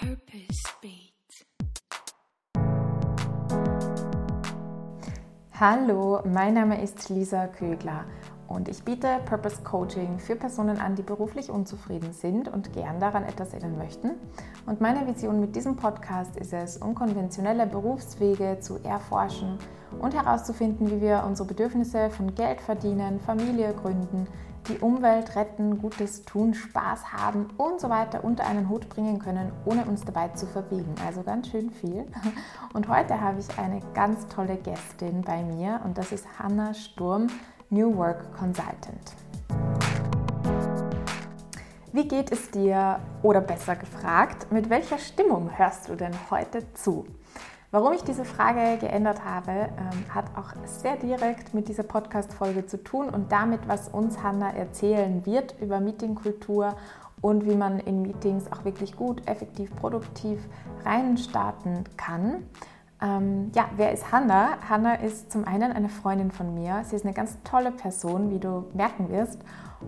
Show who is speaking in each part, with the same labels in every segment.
Speaker 1: Purpose Beat.
Speaker 2: Hallo, mein Name ist Lisa Kögler und ich biete Purpose Coaching für Personen an, die beruflich unzufrieden sind und gern daran etwas ändern möchten. Und meine Vision mit diesem Podcast ist es, unkonventionelle Berufswege zu erforschen und herauszufinden, wie wir unsere Bedürfnisse von Geld verdienen, Familie gründen, die Umwelt retten, Gutes tun, Spaß haben und so weiter unter einen Hut bringen können, ohne uns dabei zu verbiegen. Also ganz schön viel. Und heute habe ich eine ganz tolle Gästin bei mir und das ist Hanna Sturm, New Work Consultant. Wie geht es dir oder besser gefragt, mit welcher Stimmung hörst du denn heute zu? Warum ich diese Frage geändert habe, ähm, hat auch sehr direkt mit dieser Podcast-Folge zu tun und damit, was uns Hanna erzählen wird über Meetingkultur und wie man in Meetings auch wirklich gut, effektiv, produktiv reinstarten kann. Ähm, ja, wer ist Hanna? Hanna ist zum einen eine Freundin von mir. Sie ist eine ganz tolle Person, wie du merken wirst.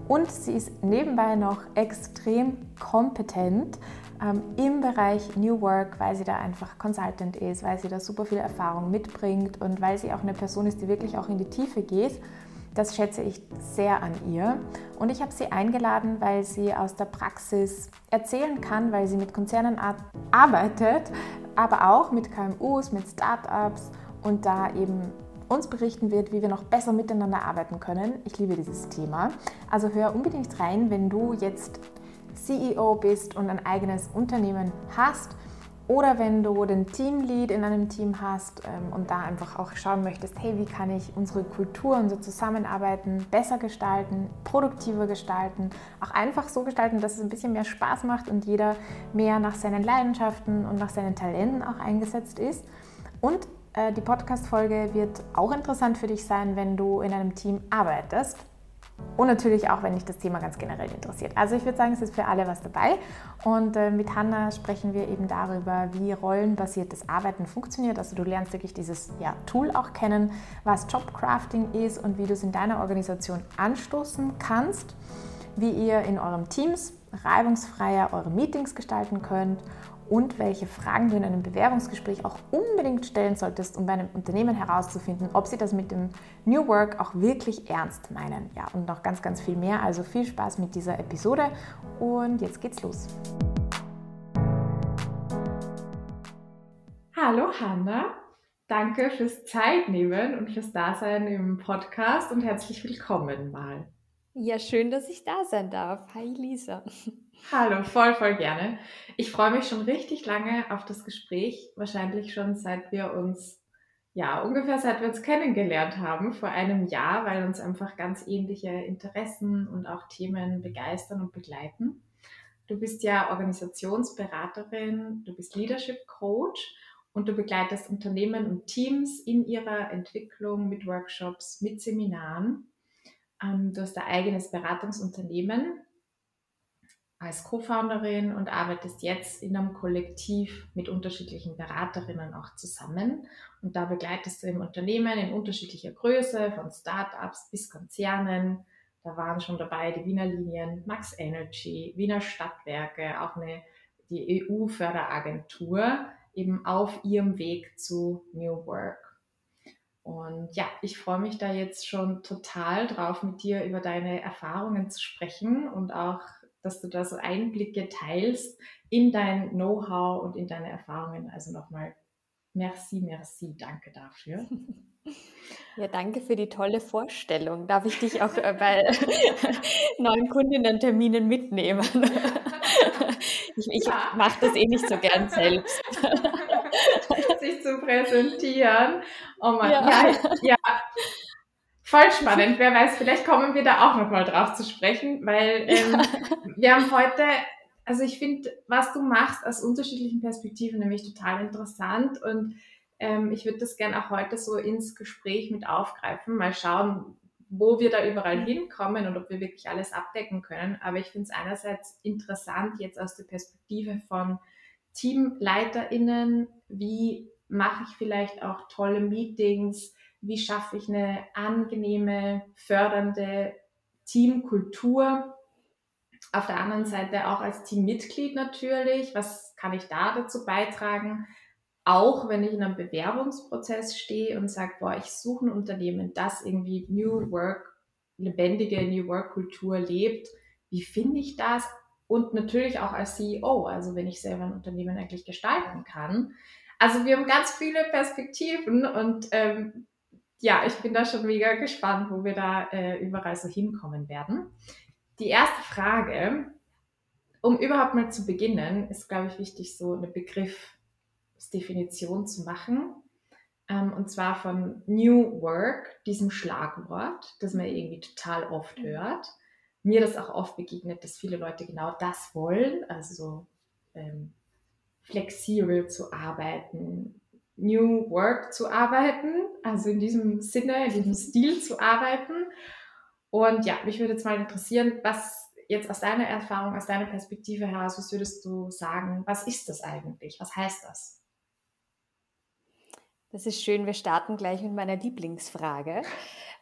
Speaker 2: Und sie ist nebenbei noch extrem kompetent ähm, im Bereich New Work, weil sie da einfach Consultant ist, weil sie da super viel Erfahrung mitbringt und weil sie auch eine Person ist, die wirklich auch in die Tiefe geht. Das schätze ich sehr an ihr. Und ich habe sie eingeladen, weil sie aus der Praxis erzählen kann, weil sie mit Konzernen arbeitet, aber auch mit KMUs, mit Startups und da eben uns berichten wird, wie wir noch besser miteinander arbeiten können. Ich liebe dieses Thema. Also hör unbedingt rein, wenn du jetzt CEO bist und ein eigenes Unternehmen hast oder wenn du den Teamlead in einem Team hast ähm, und da einfach auch schauen möchtest, hey, wie kann ich unsere Kultur, unser Zusammenarbeiten besser gestalten, produktiver gestalten, auch einfach so gestalten, dass es ein bisschen mehr Spaß macht und jeder mehr nach seinen Leidenschaften und nach seinen Talenten auch eingesetzt ist. Und äh, die Podcast-Folge wird auch interessant für dich sein, wenn du in einem Team arbeitest und natürlich auch, wenn dich das Thema ganz generell interessiert. Also ich würde sagen, es ist für alle was dabei. Und äh, mit Hanna sprechen wir eben darüber, wie rollenbasiertes Arbeiten funktioniert. Also du lernst wirklich dieses ja, Tool auch kennen, was Jobcrafting ist und wie du es in deiner Organisation anstoßen kannst, wie ihr in eurem Teams reibungsfreier eure Meetings gestalten könnt und welche Fragen du in einem Bewerbungsgespräch auch unbedingt stellen solltest, um bei einem Unternehmen herauszufinden, ob sie das mit dem New Work auch wirklich ernst meinen. Ja, und noch ganz, ganz viel mehr. Also viel Spaß mit dieser Episode und jetzt geht's los. Hallo Hanna, danke fürs Zeitnehmen und fürs Dasein im Podcast und herzlich willkommen mal.
Speaker 3: Ja, schön, dass ich da sein darf. Hi Lisa.
Speaker 2: Hallo, voll, voll gerne. Ich freue mich schon richtig lange auf das Gespräch, wahrscheinlich schon seit wir uns, ja, ungefähr seit wir uns kennengelernt haben, vor einem Jahr, weil uns einfach ganz ähnliche Interessen und auch Themen begeistern und begleiten. Du bist ja Organisationsberaterin, du bist Leadership Coach und du begleitest Unternehmen und Teams in ihrer Entwicklung mit Workshops, mit Seminaren. Ähm, du hast ein eigenes Beratungsunternehmen als Co-Founderin und arbeitest jetzt in einem Kollektiv mit unterschiedlichen Beraterinnen auch zusammen. Und da begleitest du im Unternehmen in unterschiedlicher Größe, von Startups bis Konzernen. Da waren schon dabei die Wiener Linien, Max Energy, Wiener Stadtwerke, auch eine, die EU-Förderagentur, eben auf ihrem Weg zu New Work. Und ja, ich freue mich da jetzt schon total drauf, mit dir über deine Erfahrungen zu sprechen und auch dass du da so Einblicke teilst in dein Know-how und in deine Erfahrungen. Also nochmal merci, merci, danke dafür.
Speaker 3: Ja, danke für die tolle Vorstellung. Darf ich dich auch äh, bei neuen Kundinnen-Terminen mitnehmen? Ich, ich ja. mache das eh nicht so gern selbst.
Speaker 2: Sich zu präsentieren. Oh Mann, ja, ja, ja Voll spannend. Wer weiß, vielleicht kommen wir da auch nochmal drauf zu sprechen, weil ähm, ja. wir haben heute, also ich finde, was du machst aus unterschiedlichen Perspektiven nämlich total interessant und ähm, ich würde das gerne auch heute so ins Gespräch mit aufgreifen, mal schauen, wo wir da überall hinkommen und ob wir wirklich alles abdecken können. Aber ich finde es einerseits interessant jetzt aus der Perspektive von TeamleiterInnen, wie mache ich vielleicht auch tolle Meetings, wie schaffe ich eine angenehme, fördernde Teamkultur Auf der anderen Seite auch als Teammitglied natürlich, was kann ich da dazu beitragen? Auch wenn ich in einem Bewerbungsprozess stehe und sage, boah, ich suche ein Unternehmen, das irgendwie New Work, lebendige New Work Kultur lebt, wie finde ich das? Und natürlich auch als CEO, also wenn ich selber ein Unternehmen eigentlich gestalten kann. Also wir haben ganz viele Perspektiven und ähm, ja, ich bin da schon mega gespannt, wo wir da äh, überall so hinkommen werden. Die erste Frage, um überhaupt mal zu beginnen, ist, glaube ich, wichtig, so eine Begriffsdefinition zu machen. Ähm, und zwar von New Work, diesem Schlagwort, das man irgendwie total oft mhm. hört. Mir das auch oft begegnet, dass viele Leute genau das wollen, also so ähm, flexibel zu arbeiten, New Work zu arbeiten, also in diesem Sinne, in diesem Stil zu arbeiten. Und ja, mich würde jetzt mal interessieren, was jetzt aus deiner Erfahrung, aus deiner Perspektive heraus, was würdest du sagen, was ist das eigentlich? Was heißt das?
Speaker 3: Das ist schön, wir starten gleich mit meiner Lieblingsfrage.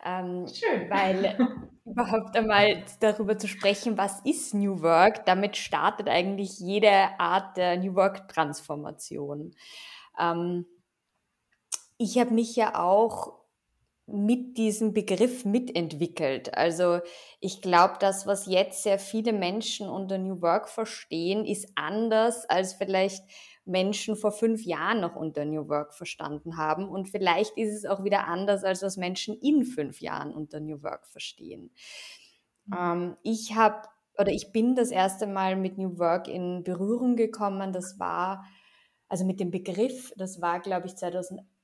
Speaker 2: Ähm, schön.
Speaker 3: Weil überhaupt einmal darüber zu sprechen, was ist New Work, damit startet eigentlich jede Art der New Work-Transformation. Ähm, ich habe mich ja auch mit diesem Begriff mitentwickelt. Also ich glaube, das, was jetzt sehr viele Menschen unter New Work verstehen, ist anders, als vielleicht Menschen vor fünf Jahren noch unter New Work verstanden haben. Und vielleicht ist es auch wieder anders, als was Menschen in fünf Jahren unter New Work verstehen. Mhm. Ähm, ich habe oder ich bin das erste Mal mit New Work in Berührung gekommen. Das war also mit dem Begriff, das war, glaube ich,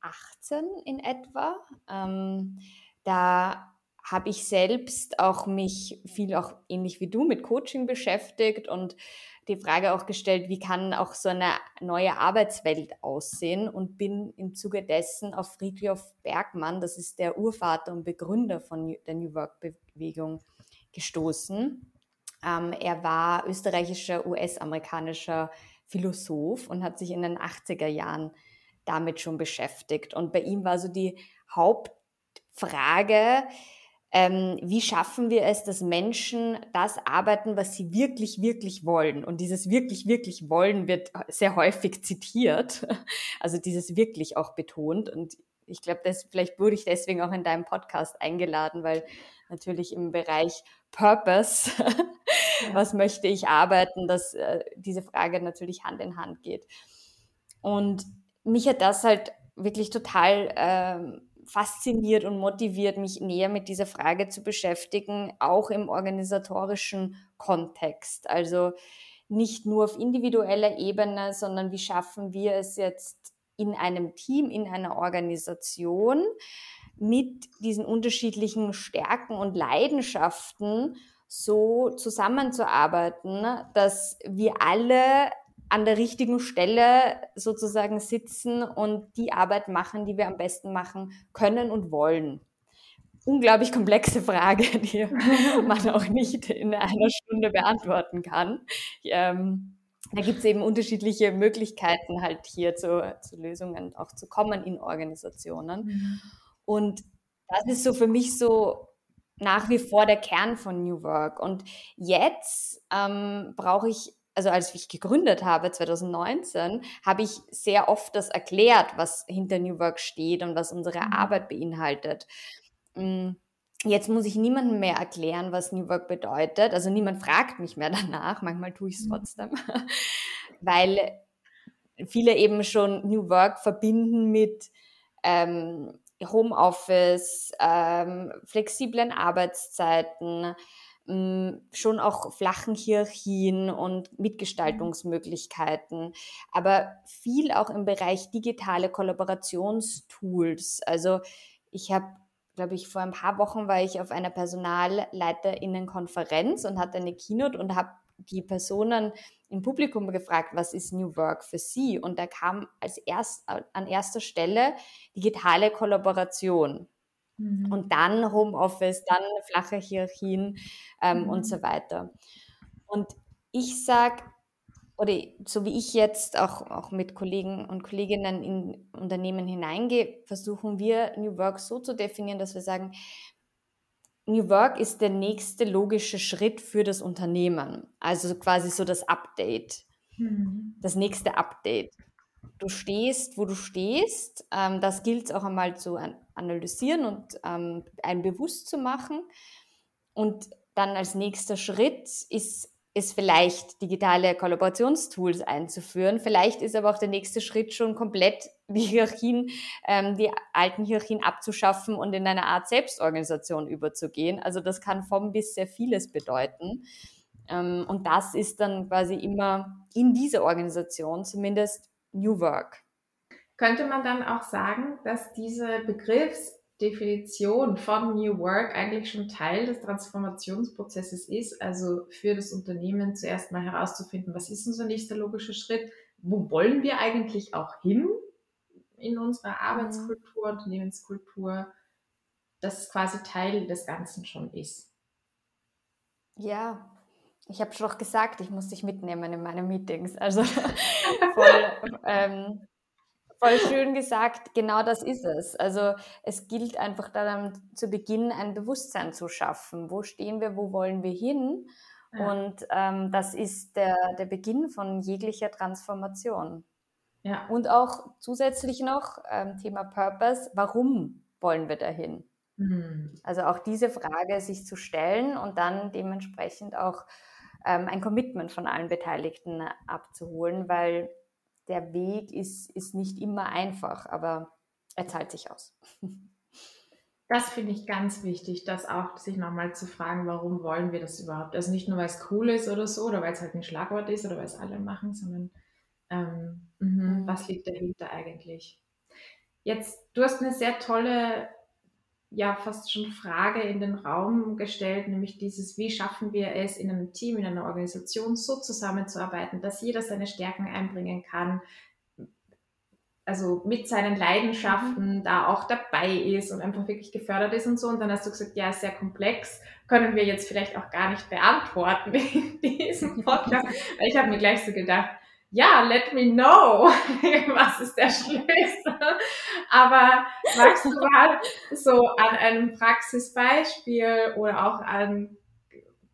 Speaker 3: 2018 in etwa. Ähm, da habe ich selbst auch mich viel auch ähnlich wie du mit Coaching beschäftigt und die Frage auch gestellt, wie kann auch so eine neue Arbeitswelt aussehen und bin im Zuge dessen auf Friedrich Bergmann, das ist der Urvater und Begründer von der New Work Bewegung, gestoßen. Ähm, er war österreichischer, US-amerikanischer Philosoph und hat sich in den 80er Jahren damit schon beschäftigt. Und bei ihm war so die Hauptfrage, ähm, wie schaffen wir es, dass Menschen das arbeiten, was sie wirklich, wirklich wollen. Und dieses wirklich, wirklich wollen wird sehr häufig zitiert. Also dieses wirklich auch betont. Und ich glaube, vielleicht wurde ich deswegen auch in deinem Podcast eingeladen, weil natürlich im Bereich Purpose was möchte ich arbeiten, dass äh, diese Frage natürlich Hand in Hand geht. Und mich hat das halt wirklich total äh, fasziniert und motiviert, mich näher mit dieser Frage zu beschäftigen, auch im organisatorischen Kontext. Also nicht nur auf individueller Ebene, sondern wie schaffen wir es jetzt in einem Team, in einer Organisation mit diesen unterschiedlichen Stärken und Leidenschaften so zusammenzuarbeiten, dass wir alle an der richtigen Stelle sozusagen sitzen und die Arbeit machen, die wir am besten machen können und wollen. Unglaublich komplexe Frage, die man auch nicht in einer Stunde beantworten kann. Ähm, da gibt es eben unterschiedliche Möglichkeiten, halt hier zu, zu Lösungen auch zu kommen in Organisationen. Mhm. Und das ist so für mich so nach wie vor der Kern von New Work. Und jetzt ähm, brauche ich, also als ich gegründet habe, 2019, habe ich sehr oft das erklärt, was hinter New Work steht und was unsere mhm. Arbeit beinhaltet. Mm, jetzt muss ich niemandem mehr erklären, was New Work bedeutet. Also niemand fragt mich mehr danach. Manchmal tue ich es mhm. trotzdem, weil viele eben schon New Work verbinden mit ähm, Homeoffice, ähm, flexiblen Arbeitszeiten, schon auch flachen Hierarchien und Mitgestaltungsmöglichkeiten, aber viel auch im Bereich digitale Kollaborationstools. Also ich habe glaube ich, vor ein paar Wochen war ich auf einer Personalleiterinnenkonferenz und hatte eine Keynote und habe die Personen im Publikum gefragt, was ist New Work für sie? Und da kam als erst, an erster Stelle digitale Kollaboration. Mhm. Und dann Homeoffice, dann flache Hierarchien ähm, mhm. und so weiter. Und ich sage, oder so wie ich jetzt auch, auch mit Kollegen und Kolleginnen in Unternehmen hineingehe, versuchen wir New Work so zu definieren, dass wir sagen, New Work ist der nächste logische Schritt für das Unternehmen. Also quasi so das Update. Mhm. Das nächste Update. Du stehst, wo du stehst. Ähm, das gilt es auch einmal zu analysieren und ähm, einem bewusst zu machen. Und dann als nächster Schritt ist ist vielleicht digitale Kollaborationstools einzuführen. Vielleicht ist aber auch der nächste Schritt schon komplett die Hierarchien, ähm, die alten Hierarchien abzuschaffen und in eine Art Selbstorganisation überzugehen. Also das kann vom bis sehr vieles bedeuten. Ähm, und das ist dann quasi immer in dieser Organisation zumindest New Work.
Speaker 2: Könnte man dann auch sagen, dass diese Begriffs Definition von New Work eigentlich schon Teil des Transformationsprozesses ist, also für das Unternehmen zuerst mal herauszufinden, was ist unser nächster logischer Schritt, wo wollen wir eigentlich auch hin in unserer Arbeitskultur, mhm. Unternehmenskultur, dass es quasi Teil des Ganzen schon ist.
Speaker 3: Ja, ich habe schon gesagt, ich muss dich mitnehmen in meine Meetings. Also voll, ähm, Voll schön gesagt, genau das ist es. Also es gilt einfach dann zu Beginn ein Bewusstsein zu schaffen. Wo stehen wir, wo wollen wir hin? Ja. Und ähm, das ist der, der Beginn von jeglicher Transformation. Ja. Und auch zusätzlich noch ähm, Thema Purpose, warum wollen wir dahin? Mhm. Also auch diese Frage sich zu stellen und dann dementsprechend auch ähm, ein Commitment von allen Beteiligten abzuholen, weil der Weg ist, ist nicht immer einfach, aber er zahlt sich aus.
Speaker 2: Das finde ich ganz wichtig, das auch sich nochmal zu fragen, warum wollen wir das überhaupt? Also nicht nur, weil es cool ist oder so, oder weil es halt ein Schlagwort ist oder weil es alle machen, sondern ähm, mh, mhm. was liegt dahinter eigentlich? Jetzt, du hast eine sehr tolle ja fast schon Frage in den Raum gestellt, nämlich dieses, wie schaffen wir es in einem Team, in einer Organisation so zusammenzuarbeiten, dass jeder seine Stärken einbringen kann, also mit seinen Leidenschaften mhm. da auch dabei ist und einfach wirklich gefördert ist und so. Und dann hast du gesagt, ja, sehr komplex, können wir jetzt vielleicht auch gar nicht beantworten in diesem Podcast. Weil ich habe mir gleich so gedacht, ja, let me know, was ist der Schlüssel. Aber magst du mal so an einem Praxisbeispiel oder auch an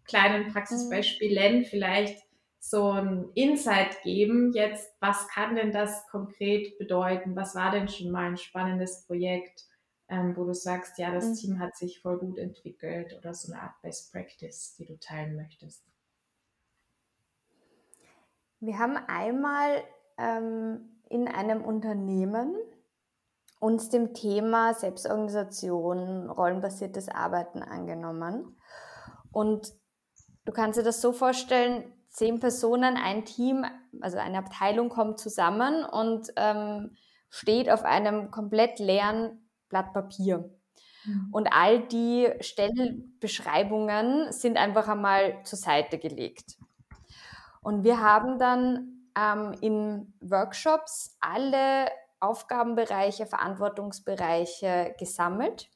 Speaker 2: kleinen Praxisbeispielen vielleicht so ein Insight geben, jetzt, was kann denn das konkret bedeuten? Was war denn schon mal ein spannendes Projekt, ähm, wo du sagst, ja, das mhm. Team hat sich voll gut entwickelt oder so eine Art Best Practice, die du teilen möchtest?
Speaker 3: Wir haben einmal ähm, in einem Unternehmen uns dem Thema Selbstorganisation, rollenbasiertes Arbeiten angenommen. Und du kannst dir das so vorstellen, zehn Personen, ein Team, also eine Abteilung kommt zusammen und ähm, steht auf einem komplett leeren Blatt Papier. Mhm. Und all die Stellbeschreibungen sind einfach einmal zur Seite gelegt. Und wir haben dann ähm, in Workshops alle Aufgabenbereiche, Verantwortungsbereiche gesammelt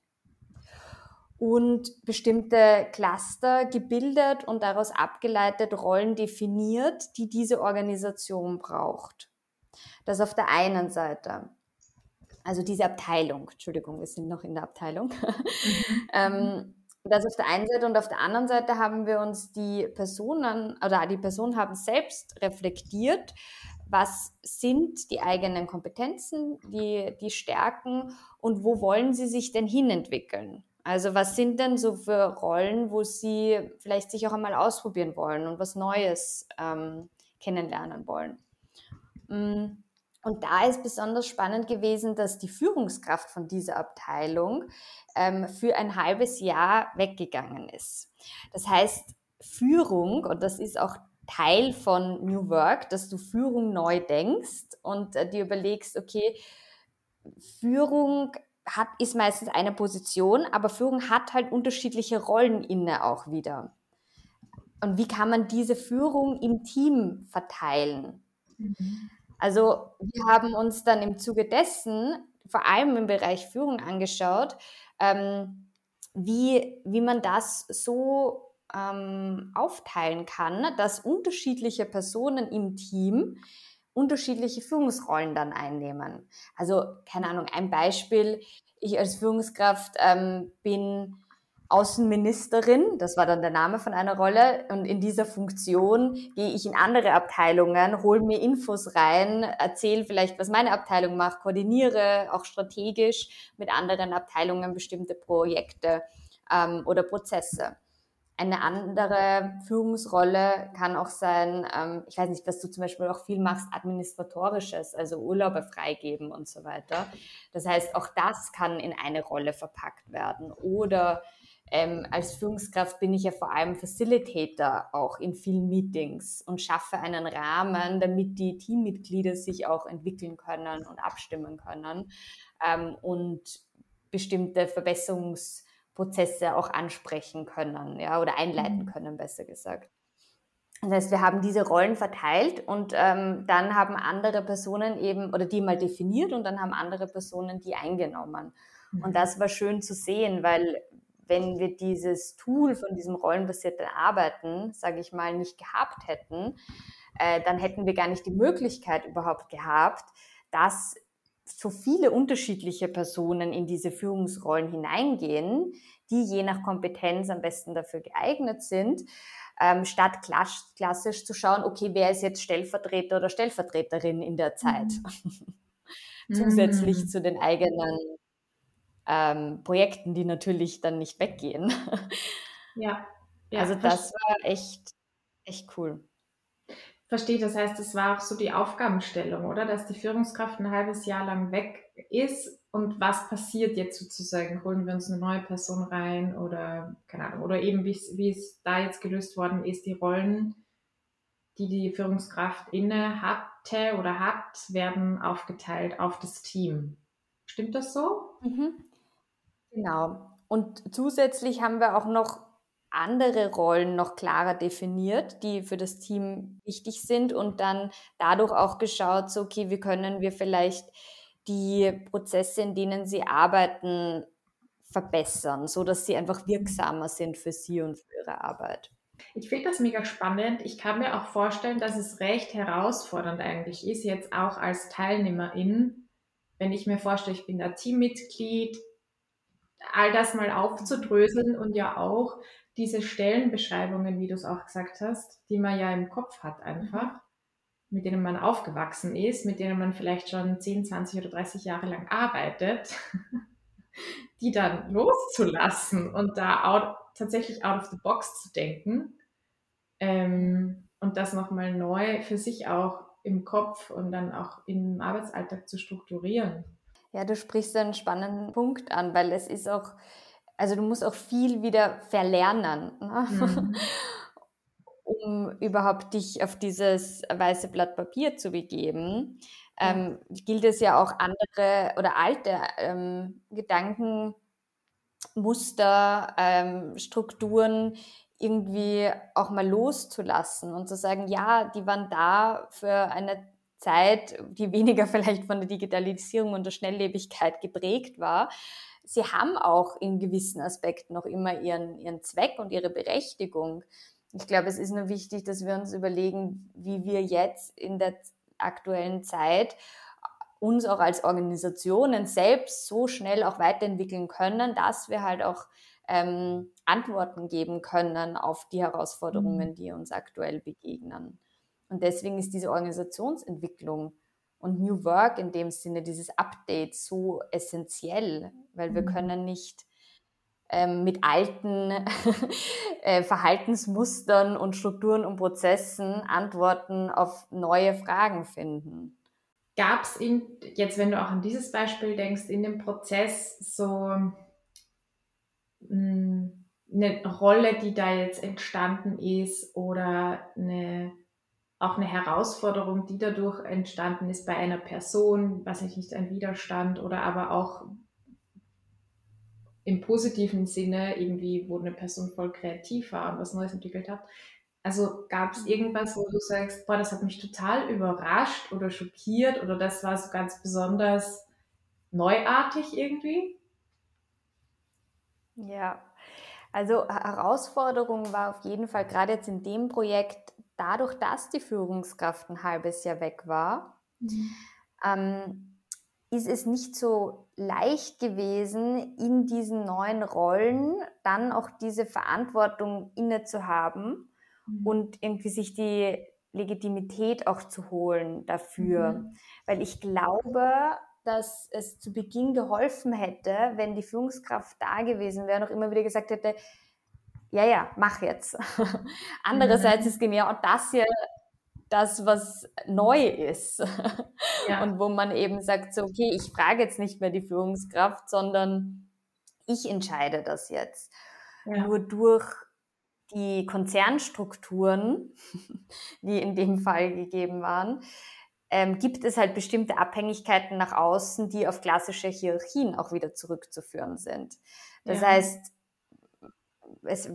Speaker 3: und bestimmte Cluster gebildet und daraus abgeleitet Rollen definiert, die diese Organisation braucht. Das auf der einen Seite. Also diese Abteilung, Entschuldigung, wir sind noch in der Abteilung. Mhm. ähm, das auf der einen Seite und auf der anderen Seite haben wir uns die Personen oder die Personen haben selbst reflektiert, was sind die eigenen Kompetenzen, die, die Stärken und wo wollen sie sich denn hinentwickeln? Also was sind denn so für Rollen, wo sie vielleicht sich auch einmal ausprobieren wollen und was Neues ähm, kennenlernen wollen? Mm, und da ist besonders spannend gewesen, dass die Führungskraft von dieser Abteilung ähm, für ein halbes Jahr weggegangen ist. Das heißt, Führung, und das ist auch Teil von New Work, dass du Führung neu denkst und äh, dir überlegst, okay, Führung hat, ist meistens eine Position, aber Führung hat halt unterschiedliche Rollen inne auch wieder. Und wie kann man diese Führung im Team verteilen? Mhm. Also wir haben uns dann im Zuge dessen vor allem im Bereich Führung angeschaut, ähm, wie, wie man das so ähm, aufteilen kann, dass unterschiedliche Personen im Team unterschiedliche Führungsrollen dann einnehmen. Also keine Ahnung, ein Beispiel, ich als Führungskraft ähm, bin Außenministerin, das war dann der Name von einer Rolle, und in dieser Funktion gehe ich in andere Abteilungen, hole mir Infos rein, erzähle vielleicht, was meine Abteilung macht, koordiniere auch strategisch mit anderen Abteilungen bestimmte Projekte ähm, oder Prozesse. Eine andere Führungsrolle kann auch sein, ähm, ich weiß nicht, was du zum Beispiel auch viel machst, administratorisches, also Urlaube freigeben und so weiter. Das heißt, auch das kann in eine Rolle verpackt werden. Oder ähm, als Führungskraft bin ich ja vor allem Facilitator auch in vielen Meetings und schaffe einen Rahmen, damit die Teammitglieder sich auch entwickeln können und abstimmen können ähm, und bestimmte Verbesserungs- Prozesse auch ansprechen können, ja, oder einleiten mhm. können, besser gesagt. Das heißt, wir haben diese Rollen verteilt und ähm, dann haben andere Personen eben, oder die mal definiert und dann haben andere Personen die eingenommen. Und mhm. das war schön zu sehen, weil wenn wir dieses Tool von diesem rollenbasierten Arbeiten, sage ich mal, nicht gehabt hätten, äh, dann hätten wir gar nicht die Möglichkeit überhaupt gehabt, dass so viele unterschiedliche Personen in diese Führungsrollen hineingehen, die je nach Kompetenz am besten dafür geeignet sind, ähm, statt klassisch zu schauen, okay, wer ist jetzt Stellvertreter oder Stellvertreterin in der Zeit, mhm. zusätzlich mhm. zu den eigenen ähm, Projekten, die natürlich dann nicht weggehen.
Speaker 2: Ja.
Speaker 3: ja also das war echt, echt cool.
Speaker 2: Verstehe, das heißt, es war auch so die Aufgabenstellung, oder? Dass die Führungskraft ein halbes Jahr lang weg ist und was passiert jetzt sozusagen? Holen wir uns eine neue Person rein oder, keine Ahnung, oder eben wie es da jetzt gelöst worden ist, die Rollen, die die Führungskraft inne hatte oder hat, werden aufgeteilt auf das Team. Stimmt das so?
Speaker 3: Mhm. Genau. Und zusätzlich haben wir auch noch andere Rollen noch klarer definiert, die für das Team wichtig sind und dann dadurch auch geschaut, so, okay, wie können wir vielleicht die Prozesse, in denen sie arbeiten, verbessern, so dass sie einfach wirksamer sind für sie und für ihre Arbeit.
Speaker 2: Ich finde das mega spannend. Ich kann mir auch vorstellen, dass es recht herausfordernd eigentlich ist, jetzt auch als Teilnehmerin, wenn ich mir vorstelle, ich bin da Teammitglied, all das mal aufzudröseln und ja auch diese Stellenbeschreibungen, wie du es auch gesagt hast, die man ja im Kopf hat einfach, mhm. mit denen man aufgewachsen ist, mit denen man vielleicht schon 10, 20 oder 30 Jahre lang arbeitet, die dann loszulassen und da out, tatsächlich out of the box zu denken ähm, und das nochmal neu für sich auch im Kopf und dann auch im Arbeitsalltag zu strukturieren.
Speaker 3: Ja, du sprichst einen spannenden Punkt an, weil es ist auch also du musst auch viel wieder verlernen, ne? mhm. um überhaupt dich auf dieses weiße Blatt Papier zu begeben. Ähm, gilt es ja auch andere oder alte ähm, Gedankenmuster, ähm, Strukturen irgendwie auch mal loszulassen und zu sagen, ja, die waren da für eine Zeit, die weniger vielleicht von der Digitalisierung und der Schnelllebigkeit geprägt war sie haben auch in gewissen Aspekten noch immer ihren, ihren Zweck und ihre Berechtigung. Ich glaube, es ist nur wichtig, dass wir uns überlegen, wie wir jetzt in der aktuellen Zeit uns auch als Organisationen selbst so schnell auch weiterentwickeln können, dass wir halt auch ähm, Antworten geben können auf die Herausforderungen, mhm. die uns aktuell begegnen. Und deswegen ist diese Organisationsentwicklung und New Work in dem Sinne, dieses Update so essentiell, weil wir mhm. können nicht ähm, mit alten äh, Verhaltensmustern und Strukturen und Prozessen Antworten auf neue Fragen finden.
Speaker 2: Gab es jetzt, wenn du auch an dieses Beispiel denkst, in dem Prozess so mh, hm, eine Rolle, die da jetzt entstanden ist oder eine auch eine Herausforderung, die dadurch entstanden ist bei einer Person, was ich nicht, ein Widerstand oder aber auch im positiven Sinne irgendwie, wo eine Person voll kreativ war und was Neues entwickelt hat. Also gab es irgendwas, wo du sagst, boah, das hat mich total überrascht oder schockiert oder das war so ganz besonders neuartig irgendwie?
Speaker 3: Ja, also Herausforderung war auf jeden Fall gerade jetzt in dem Projekt dadurch, dass die Führungskraft ein halbes Jahr weg war, mhm. ähm, ist es nicht so leicht gewesen, in diesen neuen Rollen dann auch diese Verantwortung inne zu haben mhm. und irgendwie sich die Legitimität auch zu holen dafür. Mhm. Weil ich glaube, dass es zu Beginn geholfen hätte, wenn die Führungskraft da gewesen wäre und auch immer wieder gesagt hätte, ja, ja, mach jetzt. Andererseits mhm. ist genau das ja das, was neu ist. Ja. Und wo man eben sagt, so, okay, ich frage jetzt nicht mehr die Führungskraft, sondern ich entscheide das jetzt. Ja. Nur durch die Konzernstrukturen, die in dem Fall gegeben waren, ähm, gibt es halt bestimmte Abhängigkeiten nach außen, die auf klassische Hierarchien auch wieder zurückzuführen sind. Das ja. heißt, es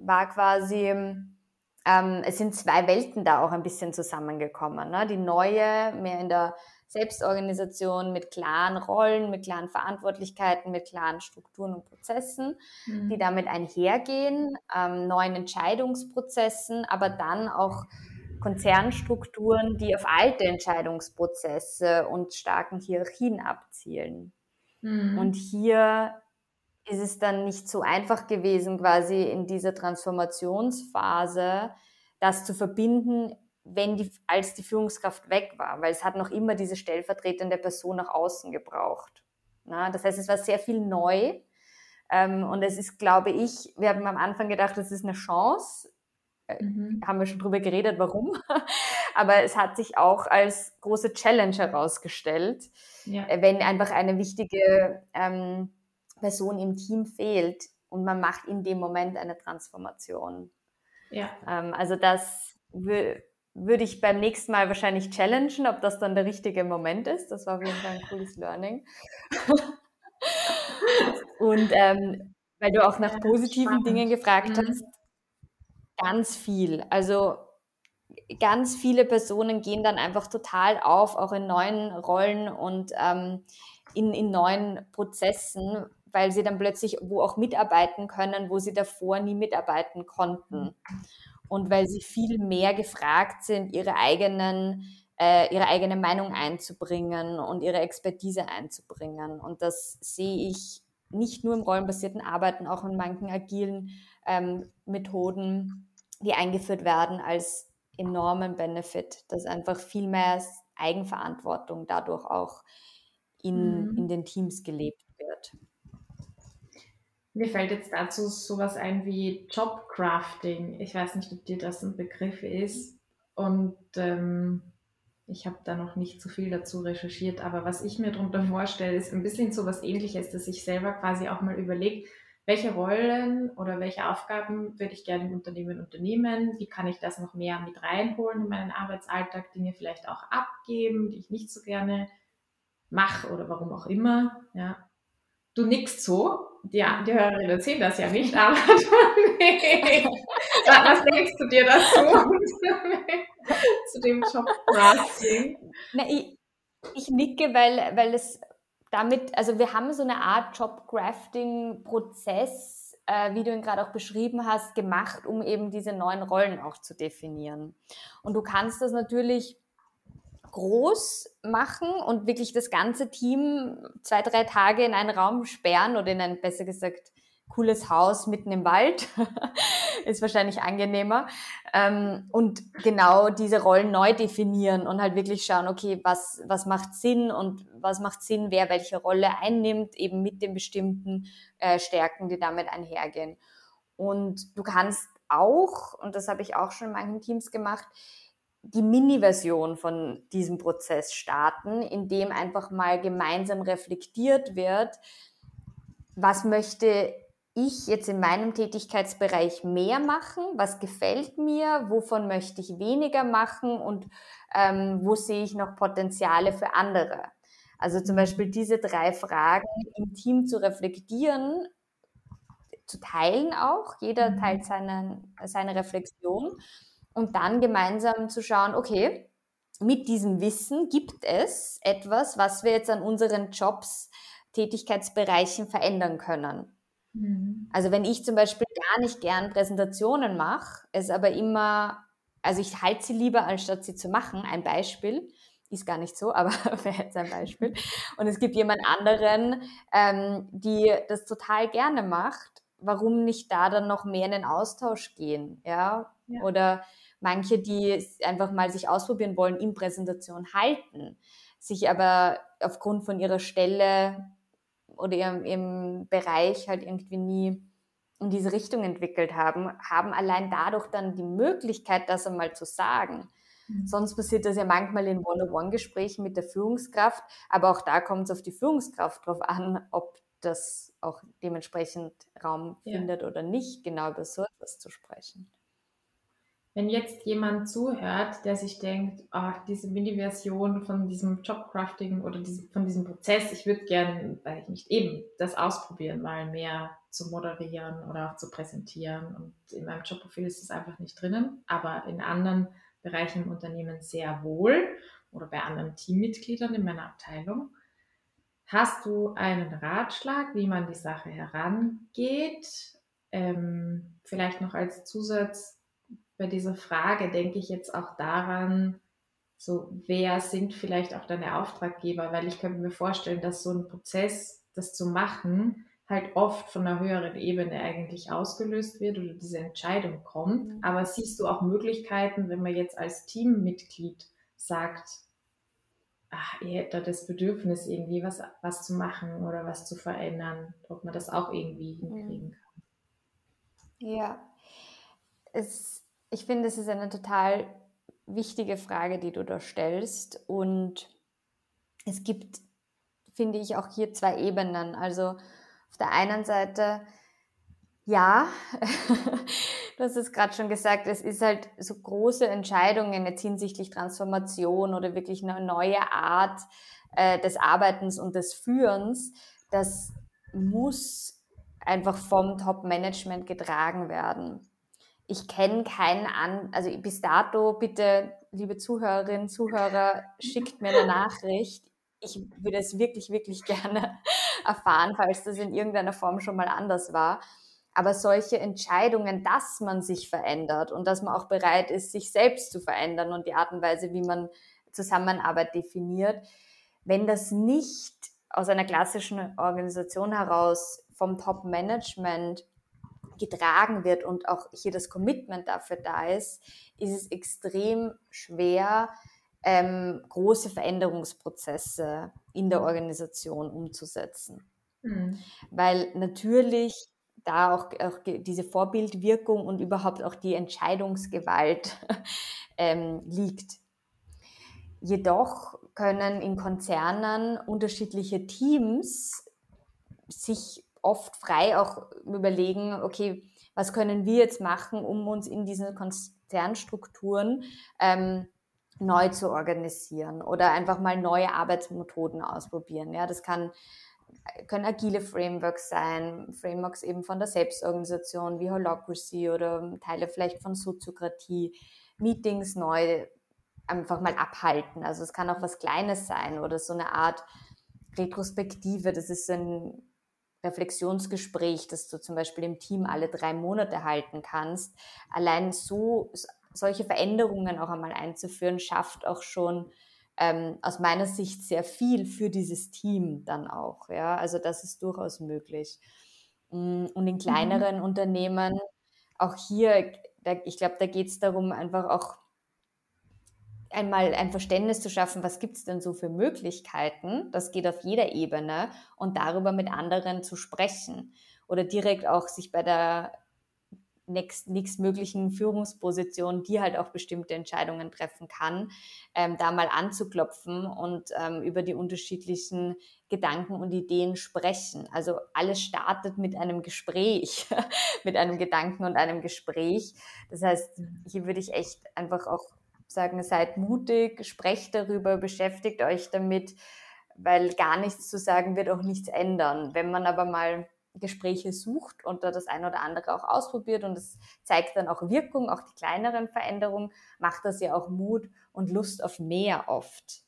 Speaker 3: war quasi, ähm, es sind zwei Welten da auch ein bisschen zusammengekommen. Ne? Die neue, mehr in der Selbstorganisation mit klaren Rollen, mit klaren Verantwortlichkeiten, mit klaren Strukturen und Prozessen, mhm. die damit einhergehen, ähm, neuen Entscheidungsprozessen, aber dann auch Konzernstrukturen, die auf alte Entscheidungsprozesse und starken Hierarchien abzielen. Mhm. Und hier ist es dann nicht so einfach gewesen, quasi in dieser Transformationsphase das zu verbinden, wenn die, als die Führungskraft weg war, weil es hat noch immer diese stellvertretende Person nach außen gebraucht. Na, das heißt, es war sehr viel neu. Ähm, und es ist, glaube ich, wir haben am Anfang gedacht, das ist eine Chance. Äh, mhm. Haben wir schon drüber geredet, warum. Aber es hat sich auch als große Challenge herausgestellt, ja. Äh, wenn einfach eine wichtige ähm, Person im Team fehlt und man macht in dem Moment eine Transformation. Ja. Ähm, also das würde ich beim nächsten Mal wahrscheinlich challengen, ob das dann der richtige Moment ist. Das war auf jeden Fall ein cooles Learning. und ähm, weil du auch nach positiven Spannend. Dingen gefragt mhm. hast, ganz viel. Also ganz viele Personen gehen dann einfach total auf, auch in neuen Rollen und ähm, in, in neuen Prozessen, weil sie dann plötzlich wo auch mitarbeiten können, wo sie davor nie mitarbeiten konnten. Und weil sie viel mehr gefragt sind, ihre eigenen äh, ihre eigene Meinung einzubringen und ihre Expertise einzubringen. Und das sehe ich nicht nur im rollenbasierten Arbeiten, auch in manchen agilen ähm, Methoden die eingeführt werden, als enormen Benefit, dass einfach viel mehr Eigenverantwortung dadurch auch in, mhm. in den Teams gelebt wird.
Speaker 2: Mir fällt jetzt dazu sowas ein wie Jobcrafting. Ich weiß nicht, ob dir das ein Begriff ist. Und ähm, ich habe da noch nicht so viel dazu recherchiert, aber was ich mir darunter vorstelle, ist ein bisschen so was ähnliches, dass ich selber quasi auch mal überlege, welche Rollen oder welche Aufgaben würde ich gerne im Unternehmen unternehmen? Wie kann ich das noch mehr mit reinholen in meinen Arbeitsalltag? Dinge vielleicht auch abgeben, die ich nicht so gerne mache oder warum auch immer. Ja. Du nickst so. Ja, die Hörerinnen sehen das ja nicht, aber nee. was denkst du dir dazu? zu dem Job
Speaker 3: Na, ich, ich nicke, weil, weil es damit, also wir haben so eine Art Job-Crafting-Prozess, äh, wie du ihn gerade auch beschrieben hast, gemacht, um eben diese neuen Rollen auch zu definieren. Und du kannst das natürlich groß machen und wirklich das ganze Team zwei, drei Tage in einen Raum sperren oder in ein, besser gesagt, cooles Haus mitten im Wald. ist wahrscheinlich angenehmer. Ähm, und genau diese Rollen neu definieren und halt wirklich schauen, okay, was, was macht Sinn und was macht Sinn, wer welche Rolle einnimmt, eben mit den bestimmten äh, Stärken, die damit einhergehen. Und du kannst auch, und das habe ich auch schon in manchen Teams gemacht, die Mini-Version von diesem Prozess starten, in dem einfach mal gemeinsam reflektiert wird, was möchte ich jetzt in meinem Tätigkeitsbereich mehr machen? Was gefällt mir? Wovon möchte ich weniger machen? Und ähm, wo sehe ich noch Potenziale für andere? Also zum Beispiel diese drei Fragen im Team zu reflektieren, zu teilen auch. Jeder mhm. teilt seine, seine Reflexion und dann gemeinsam zu schauen, okay, mit diesem Wissen gibt es etwas, was wir jetzt an unseren Jobs, Tätigkeitsbereichen verändern können. Mhm. Also wenn ich zum Beispiel gar nicht gern Präsentationen mache, es aber immer, also ich halte sie lieber, anstatt sie zu machen. Ein Beispiel. ist gar nicht so, aber wäre jetzt ein Beispiel. Und es gibt jemand anderen, ähm, die das total gerne macht. Warum nicht da dann noch mehr in den Austausch gehen? Ja? ja. Oder manche, die einfach mal sich ausprobieren wollen, in Präsentation halten, sich aber aufgrund von ihrer Stelle oder ihrem, ihrem Bereich halt irgendwie nie in diese Richtung entwickelt haben, haben allein dadurch dann die Möglichkeit, das einmal zu sagen. Mhm. Sonst passiert das ja manchmal in One-on-One-Gesprächen mit der Führungskraft, aber auch da kommt es auf die Führungskraft drauf an, ob das auch dementsprechend Raum ja. findet oder nicht, genau über so etwas zu sprechen.
Speaker 2: Wenn jetzt jemand zuhört, der sich denkt, ach, diese Mini-Version von diesem Jobcrafting oder diesem, von diesem Prozess, ich würde gerne, weil ich nicht eben das ausprobieren, mal mehr zu moderieren oder auch zu präsentieren. Und in meinem Jobprofil ist es einfach nicht drinnen, aber in anderen Bereichen im Unternehmen sehr wohl oder bei anderen Teammitgliedern in meiner Abteilung. Hast du einen Ratschlag, wie man die Sache herangeht? Ähm, vielleicht noch als Zusatz bei dieser Frage denke ich jetzt auch daran, so wer sind vielleicht auch deine Auftraggeber, weil ich könnte mir vorstellen, dass so ein Prozess, das zu machen, halt oft von einer höheren Ebene eigentlich ausgelöst wird oder diese Entscheidung kommt. Mhm. Aber siehst du auch Möglichkeiten, wenn man jetzt als Teammitglied sagt, ach, ihr hättet das Bedürfnis, irgendwie was, was zu machen oder was zu verändern, ob man das auch irgendwie mhm. hinkriegen kann?
Speaker 3: Ja, es, ich finde, es ist eine total wichtige Frage, die du da stellst. Und es gibt, finde ich, auch hier zwei Ebenen. Also auf der einen Seite, ja, du hast es gerade schon gesagt, es ist halt so große Entscheidungen jetzt hinsichtlich Transformation oder wirklich eine neue Art äh, des Arbeitens und des Führens, das muss einfach vom Top-Management getragen werden. Ich kenne keinen an, also bis dato bitte, liebe Zuhörerinnen, Zuhörer, schickt mir eine Nachricht ich würde es wirklich, wirklich gerne erfahren, falls das in irgendeiner Form schon mal anders war. Aber solche Entscheidungen, dass man sich verändert und dass man auch bereit ist, sich selbst zu verändern und die Art und Weise, wie man Zusammenarbeit definiert, wenn das nicht aus einer klassischen Organisation heraus vom Top-Management getragen wird und auch hier das Commitment dafür da ist, ist es extrem schwer, ähm, große Veränderungsprozesse in der Organisation umzusetzen. Mhm. Weil natürlich da auch, auch, diese Vorbildwirkung und überhaupt auch die Entscheidungsgewalt ähm, liegt. Jedoch können in Konzernen unterschiedliche Teams sich oft frei auch überlegen, okay, was können wir jetzt machen, um uns in diesen Konzernstrukturen ähm, neu zu organisieren oder einfach mal neue Arbeitsmethoden ausprobieren. Ja, das kann, können agile Frameworks sein, Frameworks eben von der Selbstorganisation wie Holacracy oder Teile vielleicht von Soziokratie, Meetings neu einfach mal abhalten. Also es kann auch was Kleines sein oder so eine Art Retrospektive. Das ist ein Reflexionsgespräch, das du zum Beispiel im Team alle drei Monate halten kannst. Allein so solche Veränderungen auch einmal einzuführen, schafft auch schon ähm, aus meiner Sicht sehr viel für dieses Team dann auch. Ja, also das ist durchaus möglich. Mm, und in mhm. kleineren mhm. Unternehmen, auch hier, da, ich glaube, da geht es darum, einfach auch einmal ein Verständnis zu schaffen, was gibt es denn so für Möglichkeiten, das geht auf jeder Ebene und darüber mit anderen zu sprechen oder direkt auch sich bei der nächstmöglichen Führungsposition, die halt auch bestimmte Entscheidungen treffen kann, ähm, da mal anzuklopfen und ähm, über die unterschiedlichen Gedanken und Ideen sprechen. Also alles startet mit einem Gespräch, mit einem Gedanken und einem Gespräch. Das heißt, hier würde ich echt einfach auch sagen, seid mutig, sprecht darüber, beschäftigt euch damit, weil gar nichts zu sagen wird auch nichts ändern. Wenn man aber mal Gespräche sucht und da das eine oder andere auch ausprobiert und es zeigt dann auch Wirkung, auch die kleineren Veränderungen, macht das ja auch Mut und Lust auf mehr oft.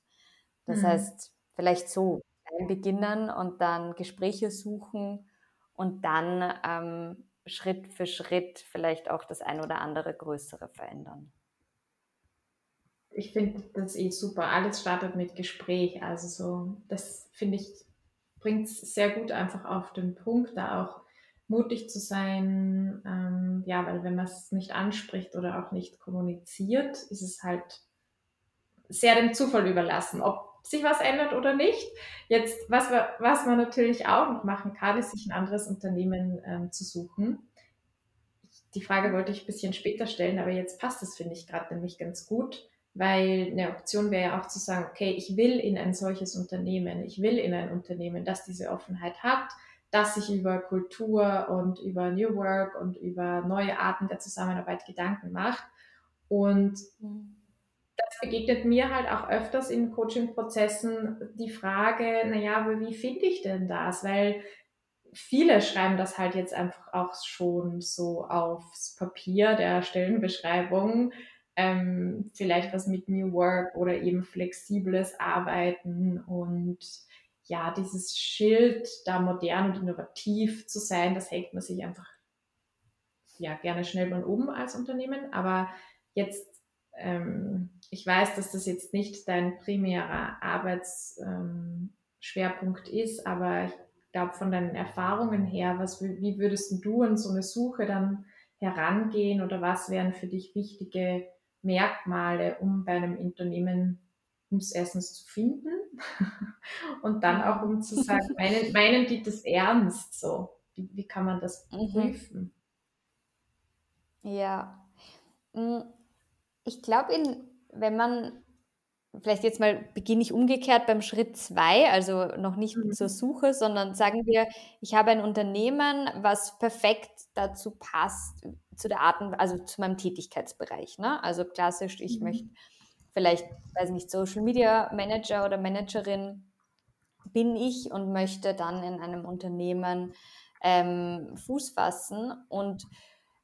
Speaker 3: Das mhm. heißt, vielleicht so beginnen und dann Gespräche suchen und dann ähm, Schritt für Schritt vielleicht auch das ein oder andere größere verändern.
Speaker 2: Ich finde das eh super. Alles startet mit Gespräch. Also so, das finde ich, bringt es sehr gut einfach auf den Punkt, da auch mutig zu sein. Ähm, ja, weil wenn man es nicht anspricht oder auch nicht kommuniziert, ist es halt sehr dem Zufall überlassen, ob sich was ändert oder nicht. Jetzt, was, was man natürlich auch noch machen kann, ist sich ein anderes Unternehmen ähm, zu suchen. Die Frage wollte ich ein bisschen später stellen, aber jetzt passt es, finde ich, gerade nämlich ganz gut, weil eine Option wäre ja auch zu sagen, okay, ich will in ein solches Unternehmen, ich will in ein Unternehmen, das diese Offenheit hat, das sich über Kultur und über New Work und über neue Arten der Zusammenarbeit Gedanken macht. Und das begegnet mir halt auch öfters in Coaching-Prozessen die Frage, naja, wie finde ich denn das? Weil viele schreiben das halt jetzt einfach auch schon so aufs Papier der Stellenbeschreibung. Ähm, vielleicht was mit New Work oder eben flexibles Arbeiten und ja, dieses Schild, da modern und innovativ zu sein, das hängt man sich einfach ja gerne schnell von oben als Unternehmen. Aber jetzt ähm, ich weiß, dass das jetzt nicht dein primärer Arbeitsschwerpunkt ähm, ist, aber ich glaube, von deinen Erfahrungen her, was, wie würdest du an so eine Suche dann herangehen oder was wären für dich wichtige Merkmale, um bei einem Unternehmen um es erstens zu finden und dann auch um zu sagen, meinen, meinen die das ernst so? Wie, wie kann man das mhm. prüfen?
Speaker 3: Ja, mm, ich glaube, wenn man, vielleicht jetzt mal beginne ich umgekehrt beim Schritt zwei, also noch nicht mhm. zur Suche, sondern sagen wir, ich habe ein Unternehmen, was perfekt dazu passt, zu der Art, also zu meinem Tätigkeitsbereich. Ne? Also klassisch, ich mhm. möchte vielleicht, weiß nicht, Social Media Manager oder Managerin bin ich und möchte dann in einem Unternehmen ähm, Fuß fassen und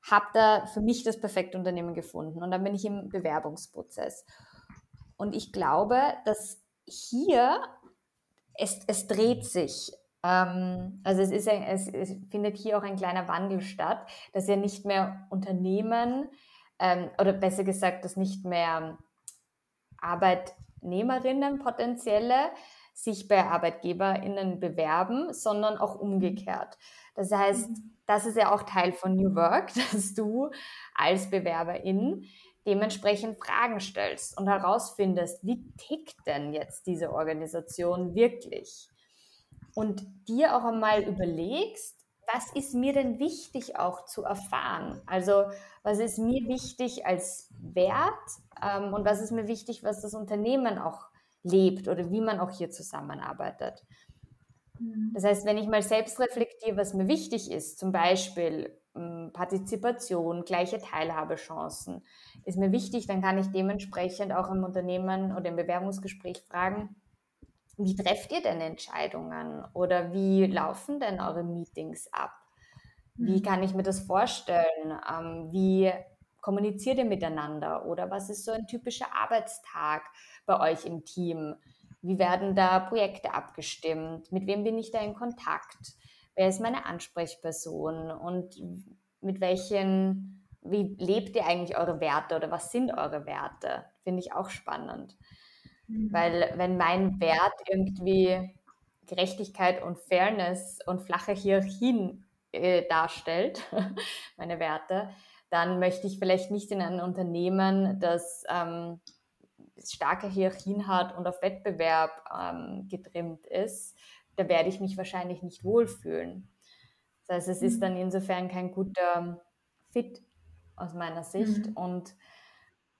Speaker 3: habe da für mich das perfekte Unternehmen gefunden und dann bin ich im Bewerbungsprozess. Und ich glaube, dass hier es, es dreht sich. Ähm, also es, ist ein, es, es, findet hier auch ein kleiner Wandel statt, dass ja nicht mehr Unternehmen ähm, oder besser gesagt, dass nicht mehr Arbeitnehmerinnen potenzielle sich bei ArbeitgeberInnen bewerben, sondern auch umgekehrt. Das heißt, mhm das ist ja auch Teil von New Work, dass du als Bewerberin dementsprechend Fragen stellst und herausfindest, wie tickt denn jetzt diese Organisation wirklich? Und dir auch einmal überlegst, was ist mir denn wichtig auch zu erfahren? Also was ist mir wichtig als Wert ähm, und was ist mir wichtig, was das Unternehmen auch lebt oder wie man auch hier zusammenarbeitet? Mhm. Das heißt, wenn ich mal selbst reflektiere, was mir wichtig ist, zum Beispiel hm, Partizipation, gleiche Teilhabechancen, ist mir wichtig, dann kann ich dementsprechend auch im Unternehmen oder im Bewerbungsgespräch fragen, wie trefft ihr denn Entscheidungen oder wie laufen denn eure Meetings ab? Wie mhm. kann ich mir das vorstellen? Ähm, wie kommuniziert ihr miteinander? Oder was ist so ein typischer Arbeitstag bei euch im Team? Wie werden da Projekte abgestimmt? Mit wem bin ich da in Kontakt? Wer ist meine Ansprechperson? Und mit welchen, wie lebt ihr eigentlich eure Werte oder was sind eure Werte? Finde ich auch spannend. Mhm. Weil wenn mein Wert irgendwie Gerechtigkeit und Fairness und flache Hierarchien äh, darstellt, meine Werte, dann möchte ich vielleicht nicht in ein Unternehmen, das ähm, starke Hierarchien hat und auf Wettbewerb ähm, getrimmt ist, da werde ich mich wahrscheinlich nicht wohlfühlen. Das heißt, es ist mhm. dann insofern kein guter Fit aus meiner Sicht mhm. und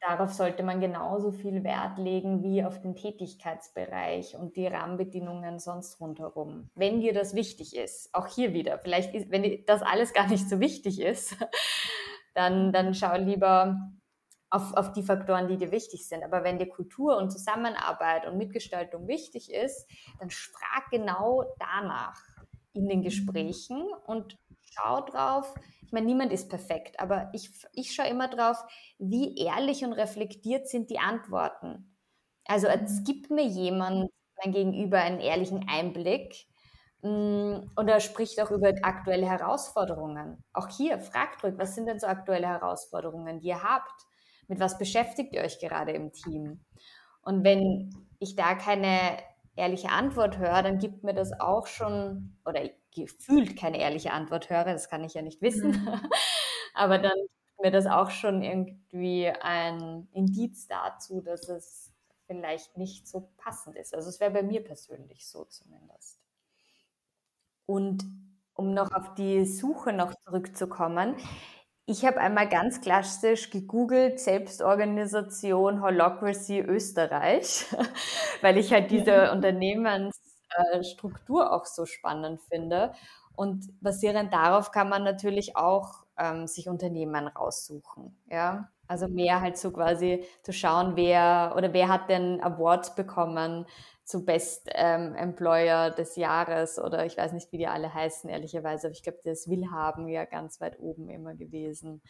Speaker 3: darauf sollte man genauso viel Wert legen wie auf den Tätigkeitsbereich und die Rahmenbedingungen sonst rundherum. Wenn dir das wichtig ist, auch hier wieder, vielleicht ist, wenn das alles gar nicht so wichtig ist, dann, dann schau lieber, auf, auf die Faktoren, die dir wichtig sind. Aber wenn dir Kultur und Zusammenarbeit und Mitgestaltung wichtig ist, dann frag genau danach in den Gesprächen und schau drauf. Ich meine, niemand ist perfekt, aber ich, ich schaue immer drauf, wie ehrlich und reflektiert sind die Antworten. Also es mhm. gibt mir jemand, mein Gegenüber, einen ehrlichen Einblick mm, und er spricht auch über aktuelle Herausforderungen. Auch hier, fragt ruhig, was sind denn so aktuelle Herausforderungen, die ihr habt? mit was beschäftigt ihr euch gerade im Team? Und wenn ich da keine ehrliche Antwort höre, dann gibt mir das auch schon, oder gefühlt keine ehrliche Antwort höre, das kann ich ja nicht wissen, mhm. aber dann gibt mir das auch schon irgendwie ein Indiz dazu, dass es vielleicht nicht so passend ist. Also es wäre bei mir persönlich so zumindest. Und um noch auf die Suche noch zurückzukommen, ich habe einmal ganz klassisch gegoogelt, Selbstorganisation Holocracy Österreich, weil ich halt diese Unternehmensstruktur auch so spannend finde. Und basierend darauf kann man natürlich auch ähm, sich Unternehmen raussuchen. Ja? Also mehr halt so quasi zu schauen, wer oder wer hat denn Awards bekommen zu Best ähm, Employer des Jahres oder ich weiß nicht, wie die alle heißen, ehrlicherweise, aber ich glaube, das Willhaben ja ganz weit oben immer gewesen,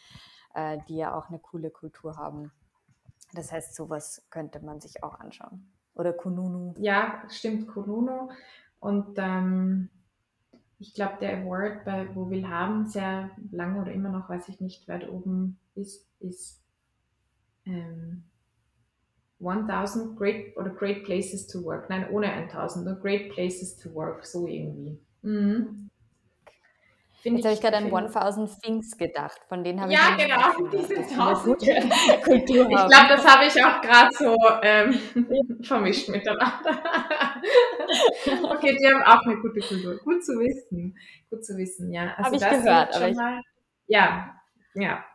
Speaker 3: äh, die ja auch eine coole Kultur haben. Das heißt, sowas könnte man sich auch anschauen. Oder Kununu.
Speaker 2: Ja, stimmt, Kununu. Und ähm, ich glaube, der Award, bei wo Willhaben sehr lange oder immer noch, weiß ich nicht, weit oben ist, ist ähm, 1000 great oder great places to work. Nein, ohne 1000, nur great places to work, so irgendwie. Mhm.
Speaker 3: Jetzt habe ich gerade an 1000 Things gedacht, von denen habe
Speaker 2: ja, ich Ja, genau, diese 1000 Kultur Ich glaube, das habe ich auch gerade so ähm, vermischt miteinander. okay, die haben auch eine gute Kultur. Gut zu wissen. Gut zu wissen, ja.
Speaker 3: Also habe ich gehört, aber ich...
Speaker 2: Mal, ja, ja.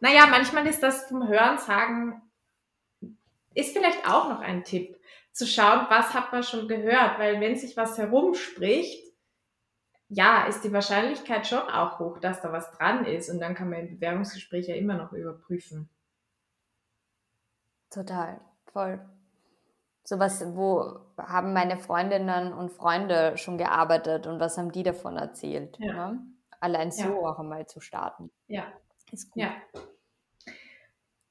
Speaker 2: Naja, manchmal ist das vom Hören sagen ist vielleicht auch noch ein Tipp, zu schauen, was hat man schon gehört, weil wenn sich was herumspricht, ja, ist die Wahrscheinlichkeit schon auch hoch, dass da was dran ist und dann kann man im Bewerbungsgespräch ja immer noch überprüfen.
Speaker 3: Total, voll. Sowas, wo haben meine Freundinnen und Freunde schon gearbeitet und was haben die davon erzählt? Ja. Ne? Allein so ja. auch einmal zu starten.
Speaker 2: Ja. Ist gut. Ja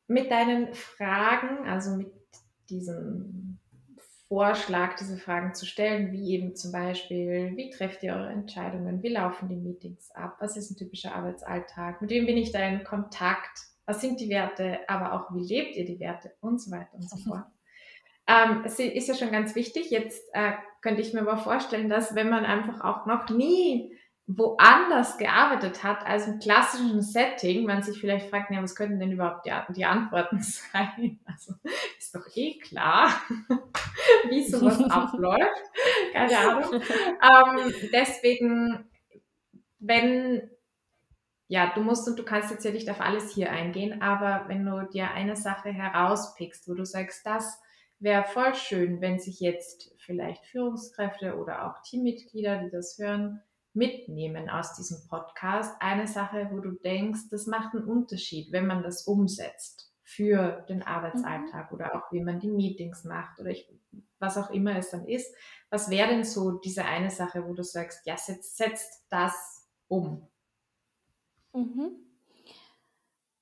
Speaker 2: mit deinen Fragen, also mit diesem Vorschlag, diese Fragen zu stellen, wie eben zum Beispiel, wie trefft ihr eure Entscheidungen, wie laufen die Meetings ab, was ist ein typischer Arbeitsalltag, mit wem bin ich da in Kontakt, was sind die Werte, aber auch wie lebt ihr die Werte? Und so weiter und so fort. Ähm, es ist ja schon ganz wichtig. Jetzt äh, könnte ich mir aber vorstellen, dass wenn man einfach auch noch nie woanders gearbeitet hat als im klassischen Setting, man sich vielleicht fragt, ja, was könnten denn überhaupt die, die Antworten sein? Also ist doch eh klar, wie sowas abläuft. Keine Ahnung. Ähm, deswegen, wenn, ja, du musst und du kannst jetzt ja nicht auf alles hier eingehen, aber wenn du dir eine Sache herauspickst, wo du sagst, das wäre voll schön, wenn sich jetzt vielleicht Führungskräfte oder auch Teammitglieder, die das hören, mitnehmen aus diesem Podcast? Eine Sache, wo du denkst, das macht einen Unterschied, wenn man das umsetzt für den Arbeitsalltag mhm. oder auch wie man die Meetings macht oder ich, was auch immer es dann ist. Was wäre denn so diese eine Sache, wo du sagst, ja, setzt, setzt das um?
Speaker 3: Mhm.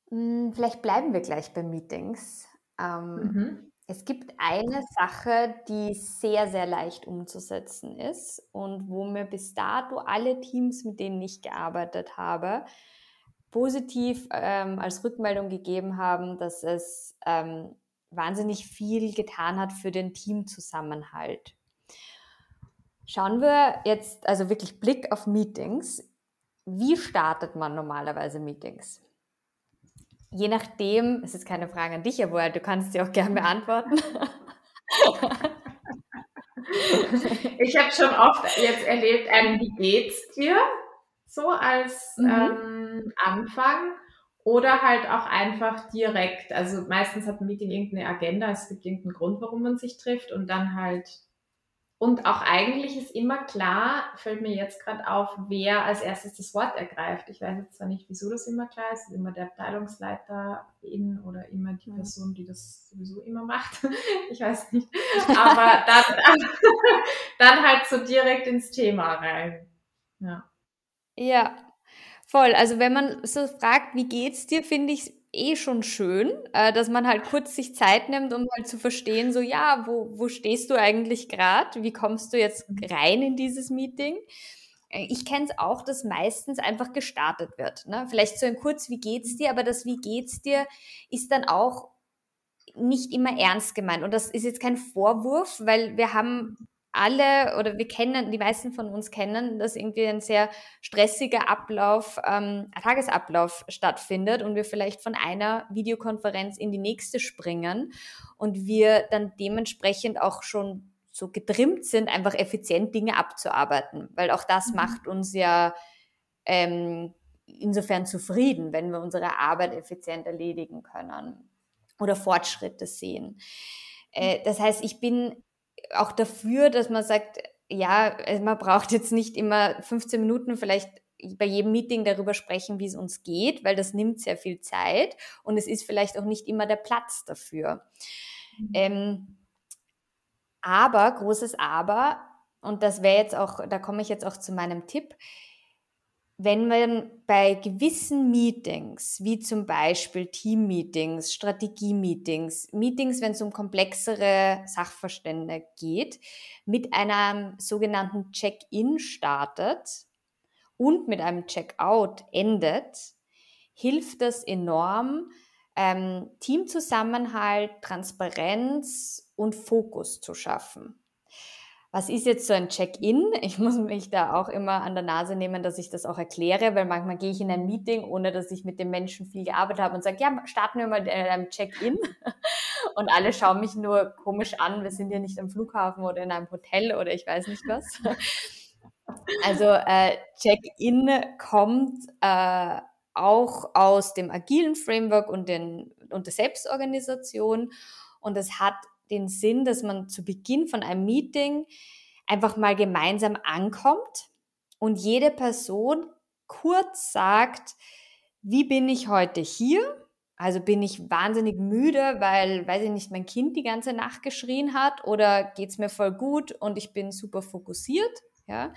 Speaker 3: Hm, vielleicht bleiben wir gleich bei Meetings. Ähm, mhm. Es gibt eine Sache, die sehr, sehr leicht umzusetzen ist und wo mir bis dato alle Teams, mit denen ich gearbeitet habe, positiv ähm, als Rückmeldung gegeben haben, dass es ähm, wahnsinnig viel getan hat für den Teamzusammenhalt. Schauen wir jetzt also wirklich Blick auf Meetings. Wie startet man normalerweise Meetings? Je nachdem, es ist keine Frage an dich, aber du kannst sie auch gerne beantworten.
Speaker 2: ich habe schon oft jetzt erlebt, ein Wie geht's dir? So als mhm. ähm, Anfang. Oder halt auch einfach direkt. Also meistens hat ein Meeting irgendeine Agenda, es gibt irgendeinen Grund, warum man sich trifft und dann halt und auch eigentlich ist immer klar, fällt mir jetzt gerade auf, wer als erstes das Wort ergreift. Ich weiß jetzt zwar nicht, wieso das immer klar ist. Es ist immer der Abteilungsleiter in oder immer die mhm. Person, die das sowieso immer macht. Ich weiß nicht. Aber dann, dann halt so direkt ins Thema rein. Ja.
Speaker 3: Ja, voll. Also wenn man so fragt, wie geht's dir, finde ich eh schon schön, äh, dass man halt kurz sich Zeit nimmt, um halt zu verstehen, so ja, wo, wo stehst du eigentlich gerade? Wie kommst du jetzt mhm. rein in dieses Meeting? Äh, ich kenne es auch, dass meistens einfach gestartet wird. Ne? Vielleicht so ein kurz, wie geht's dir, aber das Wie geht's dir ist dann auch nicht immer ernst gemeint. Und das ist jetzt kein Vorwurf, weil wir haben alle oder wir kennen, die meisten von uns kennen, dass irgendwie ein sehr stressiger Ablauf, ähm, Tagesablauf stattfindet und wir vielleicht von einer Videokonferenz in die nächste springen und wir dann dementsprechend auch schon so getrimmt sind, einfach effizient Dinge abzuarbeiten, weil auch das mhm. macht uns ja ähm, insofern zufrieden, wenn wir unsere Arbeit effizient erledigen können oder Fortschritte sehen. Äh, das heißt, ich bin auch dafür, dass man sagt, ja, also man braucht jetzt nicht immer 15 Minuten vielleicht bei jedem Meeting darüber sprechen, wie es uns geht, weil das nimmt sehr viel Zeit und es ist vielleicht auch nicht immer der Platz dafür. Mhm. Ähm, aber, großes Aber, und das wäre jetzt auch, da komme ich jetzt auch zu meinem Tipp, wenn man bei gewissen Meetings, wie zum Beispiel Team-Meetings, Strategie-Meetings, Meetings, wenn es um komplexere Sachverstände geht, mit einem sogenannten Check-in startet und mit einem Check-out endet, hilft das enorm, ähm, Teamzusammenhalt, Transparenz und Fokus zu schaffen was ist jetzt so ein Check-in? Ich muss mich da auch immer an der Nase nehmen, dass ich das auch erkläre, weil manchmal gehe ich in ein Meeting, ohne dass ich mit dem Menschen viel gearbeitet habe und sage, ja, starten wir mal mit einem Check-in. Und alle schauen mich nur komisch an, wir sind ja nicht am Flughafen oder in einem Hotel oder ich weiß nicht was. Also äh, Check-in kommt äh, auch aus dem agilen Framework und, den, und der Selbstorganisation und es hat den Sinn, dass man zu Beginn von einem Meeting einfach mal gemeinsam ankommt und jede Person kurz sagt, wie bin ich heute hier? Also bin ich wahnsinnig müde, weil, weiß ich nicht, mein Kind die ganze Nacht geschrien hat oder geht es mir voll gut und ich bin super fokussiert? Ja?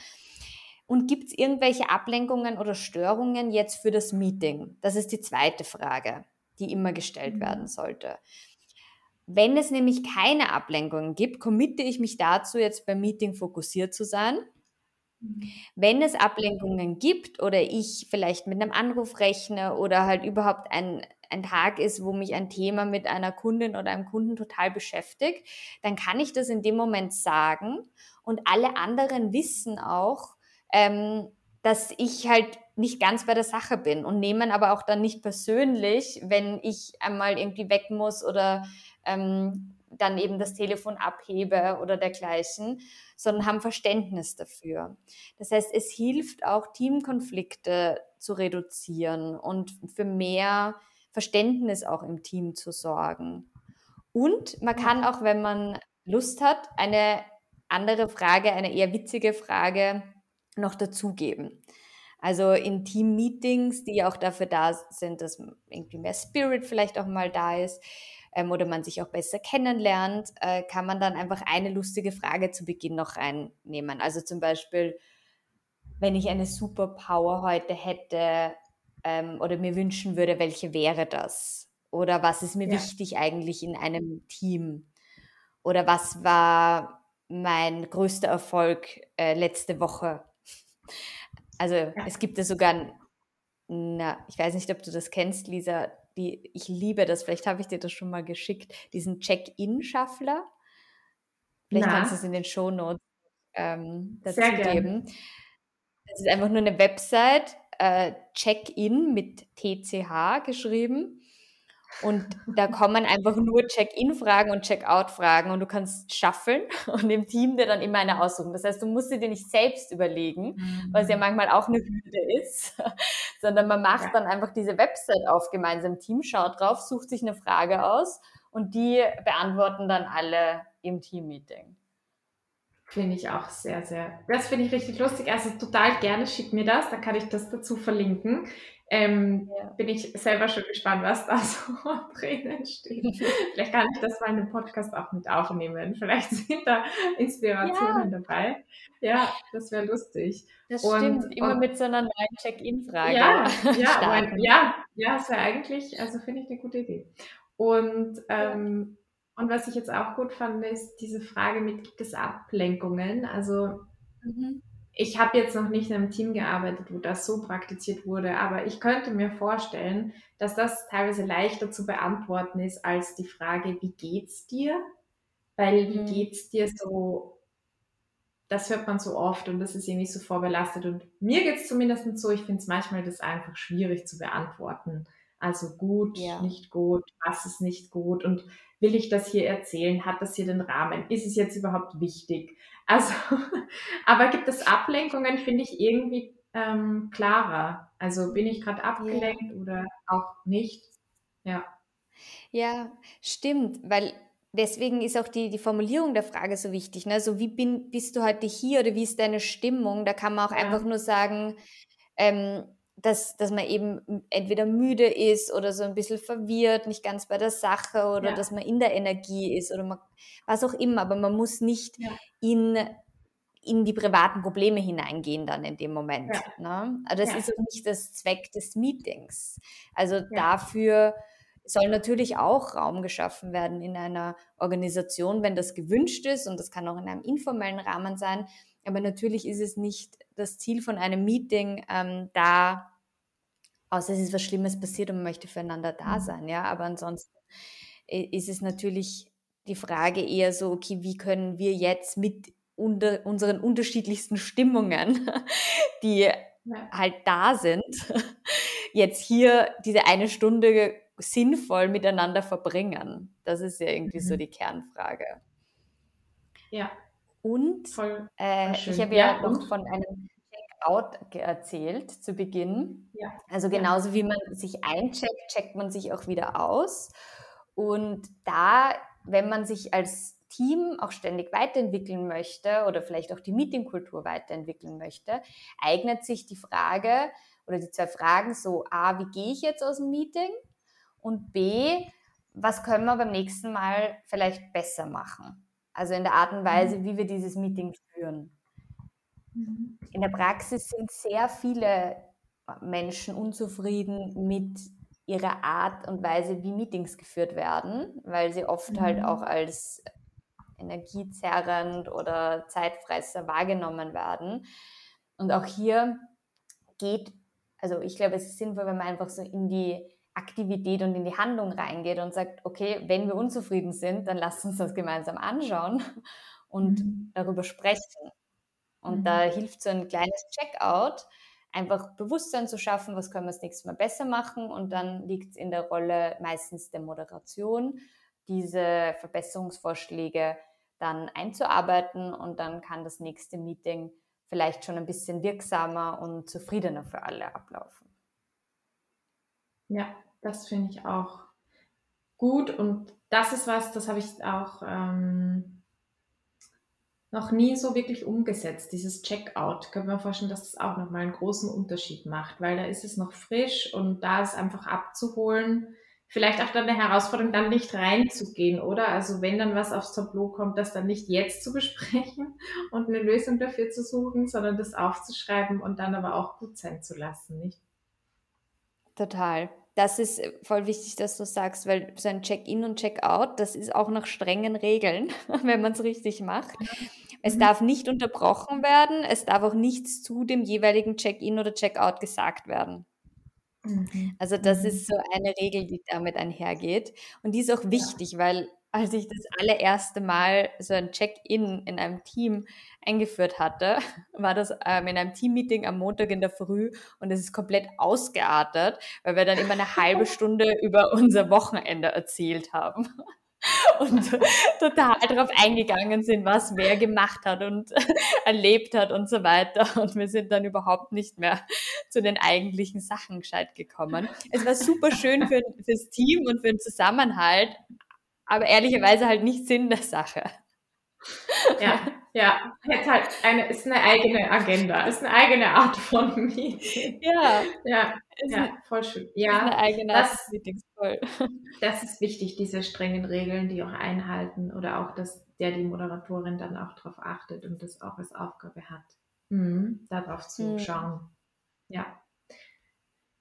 Speaker 3: Und gibt es irgendwelche Ablenkungen oder Störungen jetzt für das Meeting? Das ist die zweite Frage, die immer gestellt mhm. werden sollte. Wenn es nämlich keine Ablenkungen gibt, committe ich mich dazu, jetzt beim Meeting fokussiert zu sein. Mhm. Wenn es Ablenkungen gibt oder ich vielleicht mit einem Anruf rechne oder halt überhaupt ein, ein Tag ist, wo mich ein Thema mit einer Kundin oder einem Kunden total beschäftigt, dann kann ich das in dem Moment sagen und alle anderen wissen auch, ähm, dass ich halt nicht ganz bei der Sache bin und nehmen aber auch dann nicht persönlich, wenn ich einmal irgendwie weg muss oder ähm, dann eben das Telefon abhebe oder dergleichen, sondern haben Verständnis dafür. Das heißt, es hilft auch, Teamkonflikte zu reduzieren und für mehr Verständnis auch im Team zu sorgen. Und man kann auch, wenn man Lust hat, eine andere Frage, eine eher witzige Frage noch dazugeben. Also in Team-Meetings, die auch dafür da sind, dass irgendwie mehr Spirit vielleicht auch mal da ist, ähm, oder man sich auch besser kennenlernt, äh, kann man dann einfach eine lustige Frage zu Beginn noch reinnehmen. Also zum Beispiel, wenn ich eine Superpower heute hätte ähm, oder mir wünschen würde, welche wäre das? Oder was ist mir ja. wichtig eigentlich in einem Team? Oder was war mein größter Erfolg äh, letzte Woche? Also ja. es gibt ja sogar, na, ich weiß nicht, ob du das kennst, Lisa, die, ich liebe das, vielleicht habe ich dir das schon mal geschickt, diesen Check-In-Schaffler. Vielleicht Na. kannst du es in den Shownotes ähm, dazu Sehr geben. Es ist einfach nur eine Website, äh, Check-In mit TCH geschrieben. Und da kommen einfach nur Check-in-Fragen und Check-out-Fragen und du kannst shuffeln und im Team dir dann immer eine aussuchen. Das heißt, du musst dir nicht selbst überlegen, mhm. was ja manchmal auch eine Hürde ist, sondern man macht ja. dann einfach diese Website auf gemeinsam Team, schaut drauf, sucht sich eine Frage aus und die beantworten dann alle im Team-Meeting.
Speaker 2: Finde ich auch sehr, sehr. Das finde ich richtig lustig. Also total gerne schick mir das, da kann ich das dazu verlinken. Ähm, ja. Bin ich selber schon gespannt, was da so drinnen steht. Vielleicht kann ich das mal in einem Podcast auch mit aufnehmen. Vielleicht sind da Inspirationen ja. dabei. Ja, das wäre lustig.
Speaker 3: Das und, stimmt, immer und, mit so einer neuen Check-in-Frage.
Speaker 2: Ja, ja, mein, ja, ja, ist ja eigentlich, also finde ich eine gute Idee. Und, ähm, und was ich jetzt auch gut fand, ist diese Frage mit, gibt es Ablenkungen? Also mhm ich habe jetzt noch nicht in einem Team gearbeitet, wo das so praktiziert wurde, aber ich könnte mir vorstellen, dass das teilweise leichter zu beantworten ist als die Frage, wie geht's dir? Weil wie mhm. geht's dir so, das hört man so oft und das ist irgendwie so vorbelastet. Und mir geht's zumindest so, ich finde es manchmal das einfach schwierig zu beantworten. Also gut, ja. nicht gut, was ist nicht gut und will ich das hier erzählen? Hat das hier den Rahmen? Ist es jetzt überhaupt wichtig? Also, aber gibt es Ablenkungen, finde ich irgendwie ähm, klarer. Also bin ich gerade abgelenkt ja. oder auch nicht? Ja.
Speaker 3: Ja, stimmt, weil deswegen ist auch die, die Formulierung der Frage so wichtig. Ne? So wie bin, bist du heute hier oder wie ist deine Stimmung? Da kann man auch ja. einfach nur sagen, ähm, dass, dass man eben entweder müde ist oder so ein bisschen verwirrt, nicht ganz bei der Sache oder ja. dass man in der Energie ist oder man, was auch immer, aber man muss nicht ja. in, in die privaten Probleme hineingehen dann in dem Moment. Ja. Ne? Also das ist auch nicht das Zweck des Meetings. Also dafür soll natürlich auch Raum geschaffen werden in einer Organisation, wenn das gewünscht ist und das kann auch in einem informellen Rahmen sein, aber natürlich ist es nicht das Ziel von einem Meeting, ähm, da, außer es ist was Schlimmes passiert und man möchte füreinander da mhm. sein, ja. Aber ansonsten ist es natürlich die Frage eher so, okay, wie können wir jetzt mit unter unseren unterschiedlichsten Stimmungen, die ja. halt da sind, jetzt hier diese eine Stunde sinnvoll miteinander verbringen? Das ist ja irgendwie mhm. so die Kernfrage.
Speaker 2: Ja,
Speaker 3: und voll, äh, voll ich habe ja, ja noch von einem Checkout erzählt zu Beginn. Ja. Also genauso wie man sich eincheckt, checkt man sich auch wieder aus. Und da, wenn man sich als Team auch ständig weiterentwickeln möchte oder vielleicht auch die Meetingkultur weiterentwickeln möchte, eignet sich die Frage oder die zwei Fragen so, a, wie gehe ich jetzt aus dem Meeting? Und b, was können wir beim nächsten Mal vielleicht besser machen? Also in der Art und Weise, mhm. wie wir dieses Meeting führen. Mhm. In der Praxis sind sehr viele Menschen unzufrieden mit ihrer Art und Weise, wie Meetings geführt werden, weil sie oft halt mhm. halt auch als energiezerrend oder Zeitfresser wahrgenommen werden. Und auch hier geht, also ich glaube, es ist sinnvoll, wenn man einfach so in die Aktivität und in die Handlung reingeht und sagt, okay, wenn wir unzufrieden sind, dann lasst uns das gemeinsam anschauen und mhm. darüber sprechen. Und mhm. da hilft so ein kleines Checkout, einfach Bewusstsein zu schaffen, was können wir das nächste Mal besser machen. Und dann liegt es in der Rolle meistens der Moderation, diese Verbesserungsvorschläge dann einzuarbeiten und dann kann das nächste Meeting vielleicht schon ein bisschen wirksamer und zufriedener für alle ablaufen.
Speaker 2: Ja, das finde ich auch gut und das ist was, das habe ich auch ähm, noch nie so wirklich umgesetzt, dieses Checkout. Können wir vorstellen, dass das auch nochmal einen großen Unterschied macht, weil da ist es noch frisch und da ist einfach abzuholen. Vielleicht auch dann eine Herausforderung, dann nicht reinzugehen, oder? Also wenn dann was aufs Tableau kommt, das dann nicht jetzt zu besprechen und eine Lösung dafür zu suchen, sondern das aufzuschreiben und dann aber auch gut sein zu lassen, nicht?
Speaker 3: Total das ist äh, voll wichtig, dass du sagst, weil so ein Check-in und Check-out, das ist auch nach strengen Regeln, wenn man es richtig macht. Es mhm. darf nicht unterbrochen werden, es darf auch nichts zu dem jeweiligen Check-in oder Check-out gesagt werden. Mhm. Also das mhm. ist so eine Regel, die damit einhergeht. Und die ist auch wichtig, weil als ich das allererste Mal so ein Check-in in einem Team eingeführt hatte, war das ähm, in einem Team-Meeting am Montag in der Früh und es ist komplett ausgeartet, weil wir dann immer eine halbe Stunde über unser Wochenende erzählt haben und total darauf eingegangen sind, was wer gemacht hat und erlebt hat und so weiter. Und wir sind dann überhaupt nicht mehr zu den eigentlichen Sachen gescheit gekommen. Es war super schön für, fürs Team und für den Zusammenhalt, aber ehrlicherweise halt nicht Sinn der Sache.
Speaker 2: Ja, ja, jetzt halt eine, ist eine eigene Agenda, ist eine eigene Art von Meeting. Ja, ja, ja voll schön. Ja, eine eigene das, Art voll. Das ist wichtig, diese strengen Regeln, die auch einhalten oder auch, dass der die Moderatorin dann auch darauf achtet und das auch als Aufgabe hat, mhm, darauf zu mhm. schauen. Ja,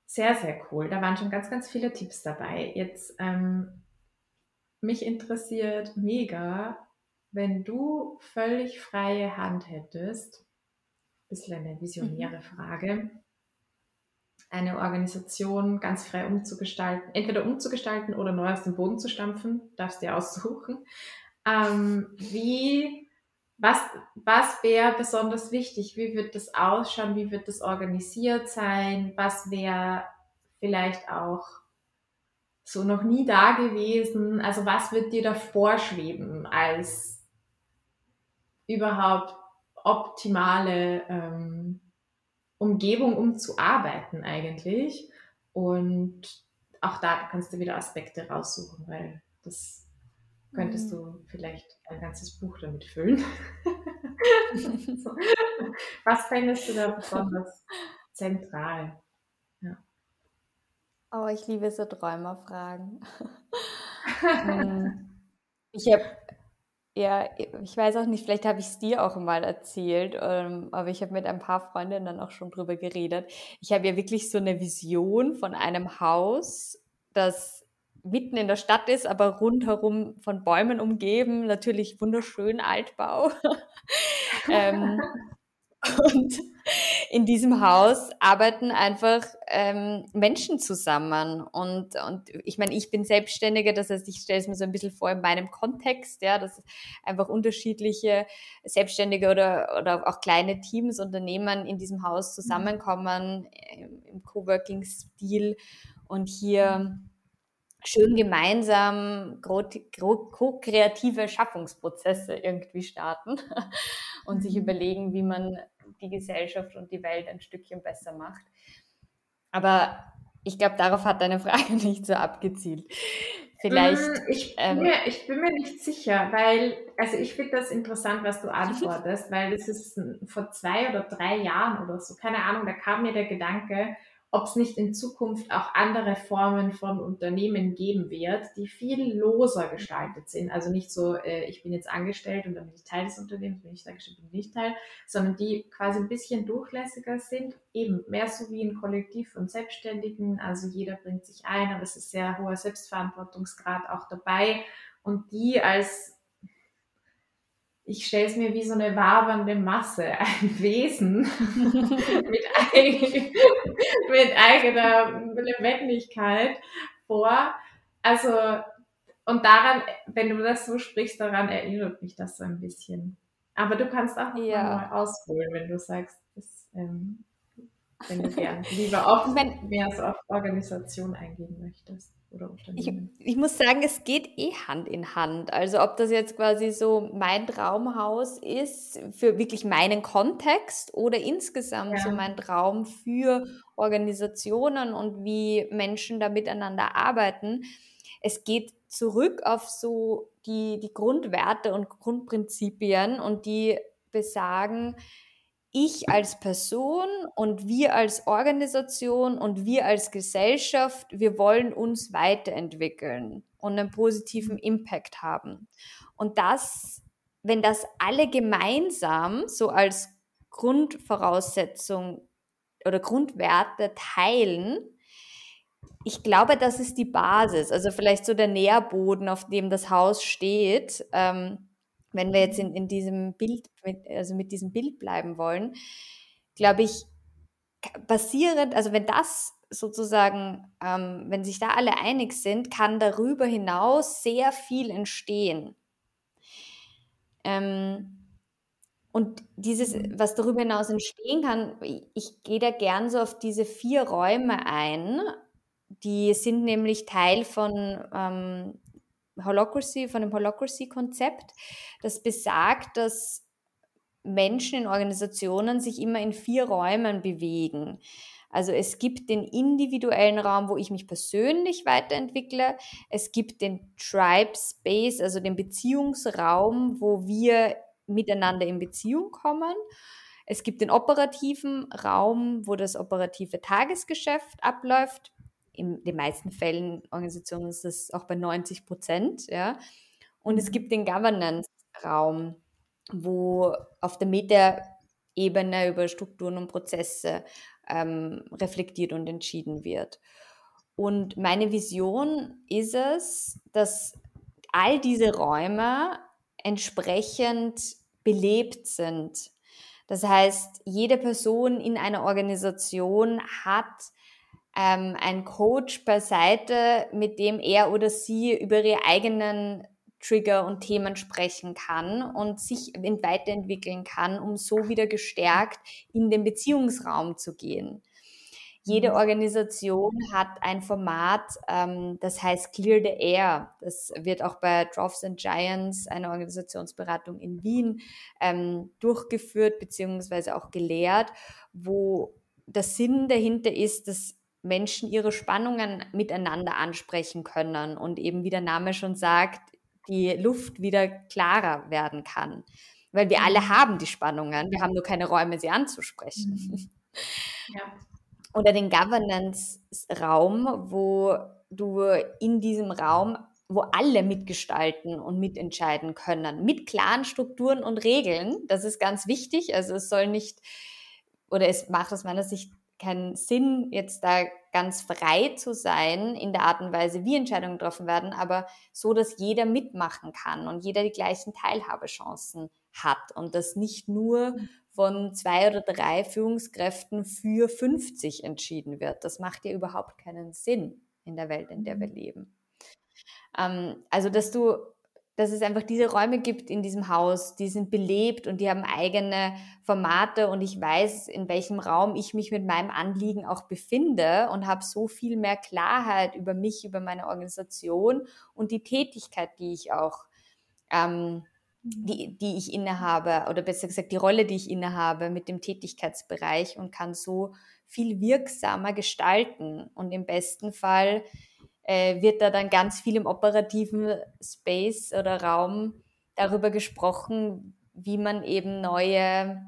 Speaker 2: sehr, sehr cool. Da waren schon ganz, ganz viele Tipps dabei. Jetzt ähm, mich interessiert mega, wenn du völlig freie Hand hättest, bisschen eine visionäre mhm. Frage. Eine Organisation ganz frei umzugestalten, entweder umzugestalten oder neu aus dem Boden zu stampfen, darfst du dir aussuchen. Ähm, wie, was, was wäre besonders wichtig? Wie wird das ausschauen? Wie wird das organisiert sein? Was wäre vielleicht auch so noch nie da gewesen? Also was wird dir da vorschweben als überhaupt optimale ähm, Umgebung, um zu arbeiten eigentlich? Und auch da kannst du wieder Aspekte raussuchen, weil das könntest mhm. du vielleicht ein ganzes Buch damit füllen. Was fändest du da besonders zentral?
Speaker 3: Oh, ich liebe so Träumerfragen. Hm. ich habe, ja, ich weiß auch nicht, vielleicht habe ich es dir auch mal erzählt, ähm, aber ich habe mit ein paar Freundinnen dann auch schon drüber geredet. Ich habe ja wirklich so eine Vision von einem Haus, das mitten in der Stadt ist, aber rundherum von Bäumen umgeben, natürlich wunderschön Altbau. ähm, und in diesem Haus arbeiten einfach ähm, Menschen zusammen. Und, und ich meine, ich bin Selbstständige, das heißt, ich stelle es mir so ein bisschen vor in meinem Kontext, ja, dass einfach unterschiedliche Selbstständige oder, oder auch kleine Teams, Unternehmen in diesem Haus zusammenkommen im, im Coworking-Stil und hier schön gemeinsam ko-kreative Schaffungsprozesse irgendwie starten und sich mhm. überlegen, wie man die Gesellschaft und die Welt ein Stückchen besser macht. Aber ich glaube, darauf hat deine Frage nicht so abgezielt. Vielleicht. Mm,
Speaker 2: ich bin, ähm, mir, ich bin mir nicht sicher, weil, also ich finde das interessant, was du antwortest, weil das ist vor zwei oder drei Jahren oder so, keine Ahnung, da kam mir der Gedanke, ob es nicht in Zukunft auch andere Formen von Unternehmen geben wird, die viel loser gestaltet sind. Also nicht so, äh, ich bin jetzt angestellt und dann bin ich Teil des Unternehmens, bin ich angestellt, bin ich nicht Teil, sondern die quasi ein bisschen durchlässiger sind, eben mehr so wie ein Kollektiv von Selbstständigen. Also jeder bringt sich ein, aber es ist sehr hoher Selbstverantwortungsgrad auch dabei und die als ich stelle es mir wie so eine wabernde Masse, ein Wesen mit, eigen, mit eigener Lebendigkeit vor. Also, und daran, wenn du das so sprichst, daran erinnert mich das so ein bisschen. Aber du kannst auch ja. mal ausholen, wenn du sagst, das, ähm, wenn du gerne lieber auf, wenn, mehr so auf Organisation eingehen möchtest oder
Speaker 3: Unternehmen? Ich, ich, muss sagen, es geht eh Hand in Hand. Also ob das jetzt quasi so mein Traumhaus ist für wirklich meinen Kontext oder insgesamt ja. so mein Traum für Organisationen und wie Menschen da miteinander arbeiten. Es geht zurück auf so die, die Grundwerte und Grundprinzipien und die besagen, ich als Person und wir als Organisation und wir als Gesellschaft, wir wollen uns weiterentwickeln und einen positiven. Impact haben. Und das, wenn das alle gemeinsam so als Grundvoraussetzung oder Grundwerte teilen, ich glaube, das ist die Basis, also vielleicht so der Nährboden, auf dem das Haus steht. Ähm, wenn wir jetzt in, in diesem Bild, mit, also mit diesem Bild bleiben wollen, glaube ich, basierend, also wenn das sozusagen, ähm, wenn sich da alle einig sind, kann darüber hinaus sehr viel entstehen. Ähm, und dieses, was darüber hinaus entstehen kann, ich, ich gehe da gern so auf diese vier Räume ein. Die sind nämlich Teil von ähm, Holocracy, von dem Holocracy-Konzept, das besagt, dass Menschen in Organisationen sich immer in vier Räumen bewegen. Also es gibt den individuellen Raum, wo ich mich persönlich weiterentwickle. Es gibt den Tribe Space, also den Beziehungsraum, wo wir miteinander in Beziehung kommen. Es gibt den operativen Raum, wo das operative Tagesgeschäft abläuft in den meisten Fällen Organisationen ist das auch bei 90 Prozent, ja. Und es mhm. gibt den Governance-Raum, wo auf der Meta-Ebene über Strukturen und Prozesse ähm, reflektiert und entschieden wird. Und meine Vision ist es, dass all diese Räume entsprechend belebt sind. Das heißt, jede Person in einer Organisation hat ähm, einen Coach beiseite, mit dem er oder sie über ihre eigenen Trigger und Themen sprechen kann und sich weiterentwickeln kann, um so wieder gestärkt in den Beziehungsraum zu gehen. Jede mhm. Organisation hat ein Format, ähm, das heißt Clear the Air. Das wird auch bei Dwarfs and Giants, einer Organisationsberatung in Wien, ähm, durchgeführt bzw. auch gelehrt, wo der Sinn dahinter ist, dass Menschen ihre Spannungen miteinander ansprechen können und eben, wie der Name schon sagt, die Luft wieder klarer werden kann. Weil wir alle mhm. haben die Spannungen, wir haben nur keine Räume, sie anzusprechen. Mhm. Ja oder den Governance-Raum, wo du in diesem Raum, wo alle mitgestalten und mitentscheiden können, mit klaren Strukturen und Regeln. Das ist ganz wichtig. Also es soll nicht, oder es macht aus meiner Sicht keinen Sinn, jetzt da ganz frei zu sein in der Art und Weise, wie Entscheidungen getroffen werden, aber so, dass jeder mitmachen kann und jeder die gleichen Teilhabechancen hat und das nicht nur von zwei oder drei Führungskräften für 50 entschieden wird. Das macht ja überhaupt keinen Sinn in der Welt, in der wir mhm. leben. Ähm, also, dass du, dass es einfach diese Räume gibt in diesem Haus, die sind belebt und die haben eigene Formate und ich weiß, in welchem Raum ich mich mit meinem Anliegen auch befinde und habe so viel mehr Klarheit über mich, über meine Organisation und die Tätigkeit, die ich auch ähm, die, die ich innehabe, oder besser gesagt die Rolle, die ich innehabe mit dem Tätigkeitsbereich und kann so viel wirksamer gestalten. Und im besten Fall äh, wird da dann ganz viel im operativen Space oder Raum darüber gesprochen, wie man eben neue,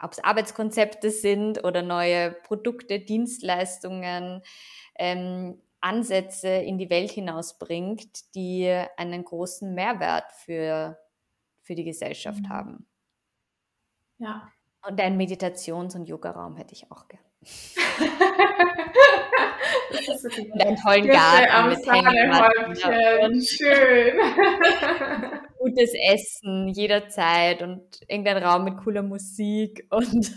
Speaker 3: ob es Arbeitskonzepte sind oder neue Produkte, Dienstleistungen, ähm, Ansätze in die Welt hinausbringt, die einen großen Mehrwert für für die Gesellschaft mhm. haben.
Speaker 2: Ja.
Speaker 3: Und einen Meditations- und Yoga-Raum hätte ich auch gern. Und einen tollen Garten mit Hängematten.
Speaker 2: Schön.
Speaker 3: Gutes Essen jederzeit und irgendein Raum mit cooler Musik und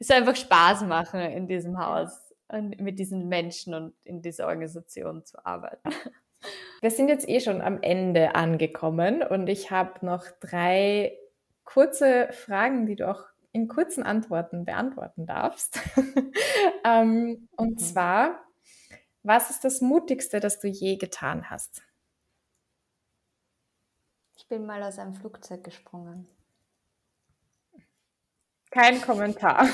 Speaker 3: es soll einfach Spaß machen in diesem Haus und mit diesen Menschen und in dieser Organisation zu arbeiten.
Speaker 2: Wir sind jetzt eh schon am Ende angekommen und ich habe noch drei kurze Fragen, die du auch in kurzen Antworten beantworten darfst. ähm, und mhm. zwar, was ist das Mutigste, das du je getan hast?
Speaker 3: Ich bin mal aus einem Flugzeug gesprungen.
Speaker 2: Kein Kommentar.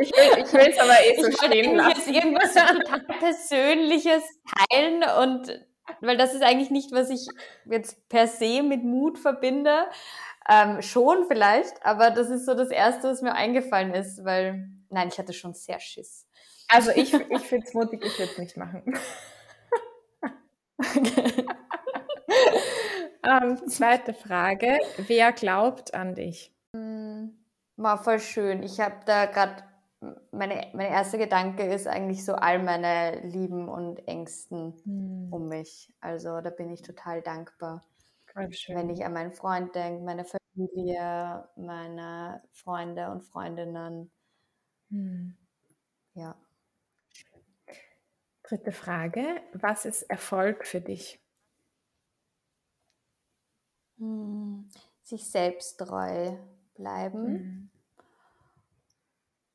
Speaker 2: ich will es aber eh so ich stehen lassen.
Speaker 3: jetzt irgendwas total Persönliches teilen und weil das ist eigentlich nicht, was ich jetzt per se mit Mut verbinde. Ähm, schon vielleicht, aber das ist so das Erste, was mir eingefallen ist, weil, nein, ich hatte schon sehr Schiss.
Speaker 2: Also ich, ich finde es mutig, ich würde es nicht machen. ähm, zweite Frage, wer glaubt an dich?
Speaker 3: Hm. War voll schön. Ich habe da gerade, meine, mein erster Gedanke ist eigentlich so all meine Lieben und Ängsten mhm. um mich. Also da bin ich total dankbar. Wenn ich an meinen Freund denke, meine Familie, meine Freunde und Freundinnen. Mhm. Ja.
Speaker 2: Dritte Frage. Was ist Erfolg für dich?
Speaker 3: Hm, sich selbst treu bleiben mhm.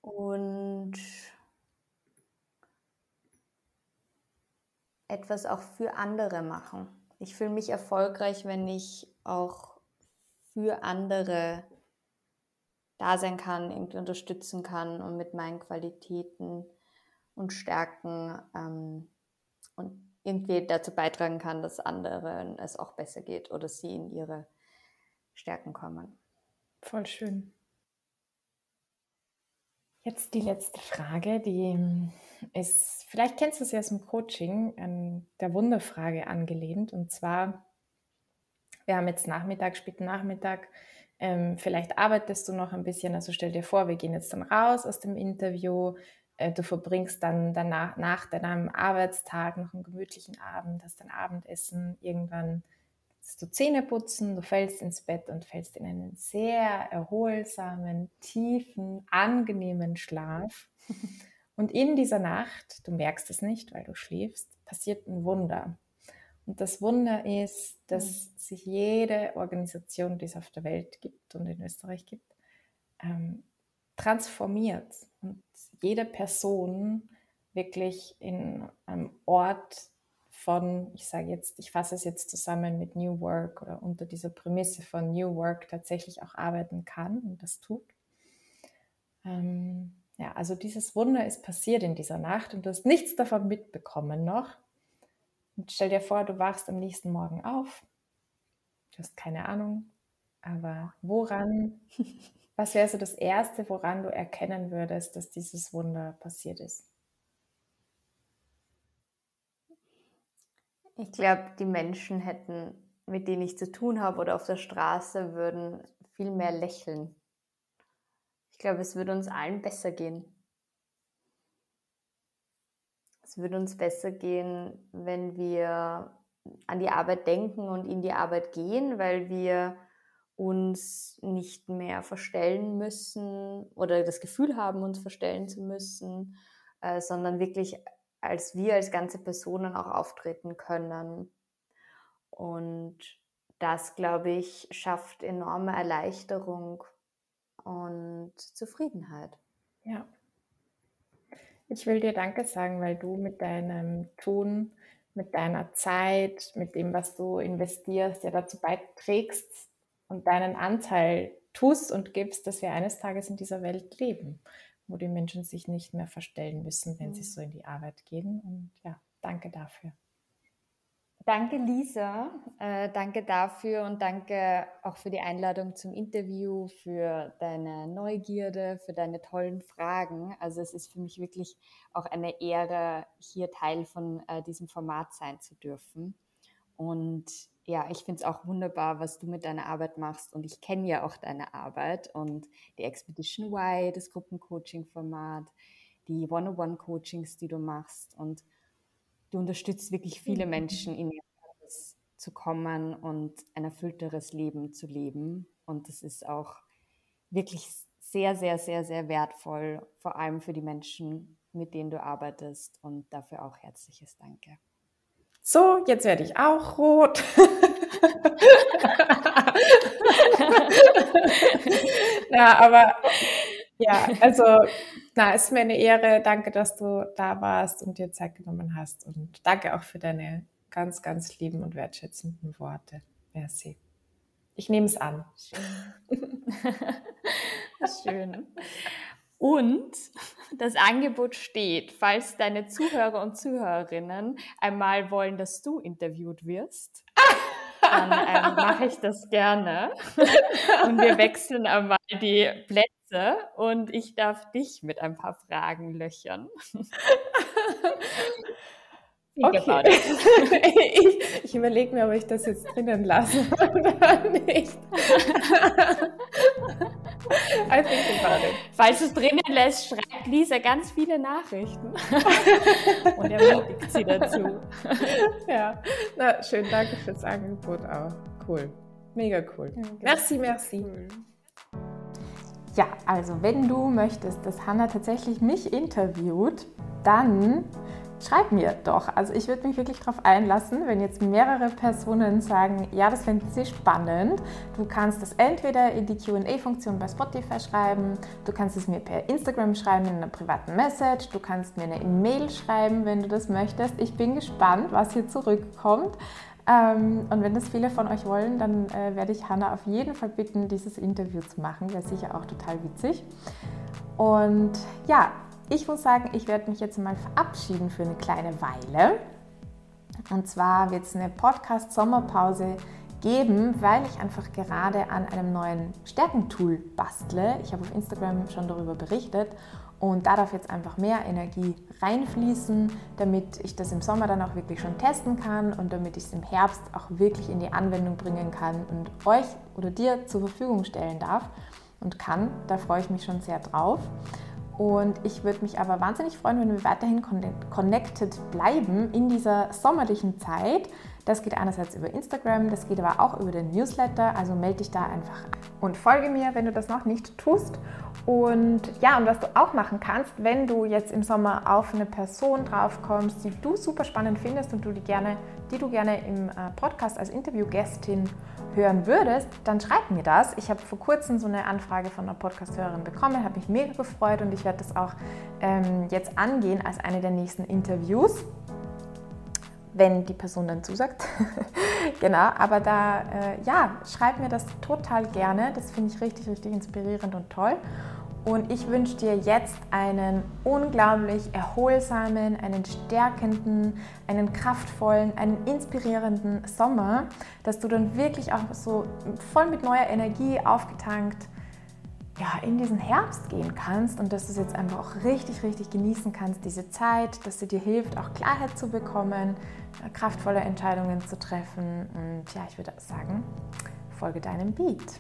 Speaker 3: Und etwas auch für andere machen. Ich fühle mich erfolgreich, wenn ich auch für andere da sein kann, irgendwie unterstützen kann und mit meinen Qualitäten und Stärken ähm, und irgendwie dazu beitragen kann, dass anderen es auch besser geht oder sie in ihre Stärken kommen.
Speaker 2: Voll schön. Jetzt die letzte Frage, die ist, vielleicht kennst du sie aus dem Coaching, an der Wunderfrage angelehnt. Und zwar, wir haben jetzt Nachmittag, späten Nachmittag, ähm, vielleicht arbeitest du noch ein bisschen, also stell dir vor, wir gehen jetzt dann raus aus dem Interview, äh, du verbringst dann danach, nach deinem Arbeitstag noch einen gemütlichen Abend, hast dein Abendessen, irgendwann du Zähne putzen, du fällst ins Bett und fällst in einen sehr erholsamen, tiefen, angenehmen Schlaf. Und in dieser Nacht, du merkst es nicht, weil du schläfst, passiert ein Wunder. Und das Wunder ist, dass mhm. sich jede Organisation, die es auf der Welt gibt und in Österreich gibt, ähm, transformiert. Und jede Person wirklich in einem Ort von, ich sage jetzt, ich fasse es jetzt zusammen mit New Work oder unter dieser Prämisse von New Work tatsächlich auch arbeiten kann und das tut. Ähm, ja, also dieses Wunder ist passiert in dieser Nacht und du hast nichts davon mitbekommen noch. Und stell dir vor, du wachst am nächsten Morgen auf. Du hast keine Ahnung, aber woran, was wäre so das Erste, woran du erkennen würdest, dass dieses Wunder passiert ist?
Speaker 3: Ich glaube, die Menschen hätten, mit denen ich zu tun habe oder auf der Straße, würden viel mehr lächeln. Ich glaube, es würde uns allen besser gehen. Es würde uns besser gehen, wenn wir an die Arbeit denken und in die Arbeit gehen, weil wir uns nicht mehr verstellen müssen oder das Gefühl haben, uns verstellen zu müssen, äh, sondern wirklich als wir als ganze Personen auch auftreten können. Und das, glaube ich, schafft enorme Erleichterung und Zufriedenheit.
Speaker 2: Ja. Ich will dir Danke sagen, weil du mit deinem Tun, mit deiner Zeit, mit dem, was du investierst, ja dazu beiträgst und deinen Anteil tust und gibst, dass wir eines Tages in dieser Welt leben wo die Menschen sich nicht mehr verstellen müssen, wenn mhm. sie so in die Arbeit gehen. Und ja, danke dafür.
Speaker 3: Danke, Lisa. Äh, danke dafür und danke auch für die Einladung zum Interview, für deine Neugierde, für deine tollen Fragen. Also es ist für mich wirklich auch eine Ehre, hier Teil von äh, diesem Format sein zu dürfen. Und ja, ich finde es auch wunderbar, was du mit deiner Arbeit machst. Und ich kenne ja auch deine Arbeit und die Expedition Y, das Gruppencoaching-Format, die One-on-One-Coachings, die du machst. Und du unterstützt wirklich viele. Menschen in ihr Purpose zu kommen und ein erfüllteres Leben zu leben. Und das ist auch wirklich sehr, sehr, sehr, sehr wertvoll, vor allem für die Menschen, mit denen du arbeitest. Und dafür auch herzliches Danke.
Speaker 2: So, jetzt werde ich auch rot. ja, aber ja, also na, es ist mir eine Ehre. Danke, dass du da warst und dir Zeit genommen hast. Und danke auch für deine ganz, ganz lieben und wertschätzenden Worte. Merci. Ich nehme es an.
Speaker 3: Schön. Schön. Und das Angebot steht, falls deine Zuhörer und Zuhörerinnen einmal wollen, dass du interviewt wirst, dann ähm, mache ich das gerne. Und wir wechseln einmal die Plätze und ich darf dich mit ein paar Fragen löchern.
Speaker 2: Okay. ich, ich überlege mir, ob ich das jetzt drinnen lasse oder nicht.
Speaker 3: I think about it. Falls du es drinnen lässt, schreibt Lisa ganz viele Nachrichten und ermutigt sie dazu.
Speaker 2: ja, na schön, danke fürs Angebot auch. Cool, mega cool. Okay. Merci, merci. Cool. Ja, also wenn du möchtest, dass Hannah tatsächlich mich interviewt, dann schreib mir doch. Also ich würde mich wirklich darauf einlassen, wenn jetzt mehrere Personen sagen, ja, das finden sie spannend. Du kannst das entweder in die QA-Funktion bei Spotify schreiben, du kannst es mir per Instagram schreiben in einer privaten Message, du kannst mir eine E-Mail schreiben, wenn du das möchtest. Ich bin gespannt, was hier zurückkommt. Ähm, und wenn das viele von euch wollen, dann äh, werde ich Hanna auf jeden Fall bitten, dieses Interview zu machen. Wäre sicher auch total witzig. Und ja, ich muss sagen, ich werde mich jetzt mal verabschieden für eine kleine Weile. Und zwar wird es eine Podcast-Sommerpause geben, weil ich einfach gerade an einem neuen Stärkentool bastle. Ich habe auf Instagram schon darüber berichtet und da darf jetzt einfach mehr Energie reinfließen, damit ich das im Sommer dann auch wirklich schon testen kann und damit ich es im Herbst auch wirklich in die Anwendung bringen kann und euch oder dir zur Verfügung stellen darf und kann. Da freue ich mich schon sehr drauf. Und ich würde mich aber wahnsinnig freuen, wenn wir weiterhin connected bleiben in dieser sommerlichen Zeit. Das geht einerseits über Instagram, das geht aber auch über den Newsletter, also melde dich da einfach und folge mir, wenn du das noch nicht tust. Und ja, und was du auch machen kannst, wenn du jetzt im Sommer auf eine Person draufkommst, die du super spannend findest und du die gerne, die du gerne im äh, Podcast als Interviewgästin hören würdest, dann schreib mir das. Ich habe vor kurzem so eine Anfrage von einer Podcast-Hörerin bekommen, habe mich mega gefreut und ich werde das auch ähm, jetzt angehen als eine der nächsten Interviews wenn die Person dann zusagt. genau, aber da, äh, ja, schreib mir das total gerne. Das finde ich richtig, richtig inspirierend und toll. Und ich wünsche dir jetzt einen unglaublich erholsamen, einen stärkenden, einen kraftvollen, einen inspirierenden Sommer, dass du dann wirklich auch so voll mit neuer Energie aufgetankt ja, in diesen Herbst gehen kannst und dass du es jetzt einfach auch richtig, richtig genießen kannst, diese Zeit, dass sie dir hilft, auch Klarheit zu bekommen, kraftvolle Entscheidungen zu treffen. Und ja, ich würde sagen, folge deinem Beat.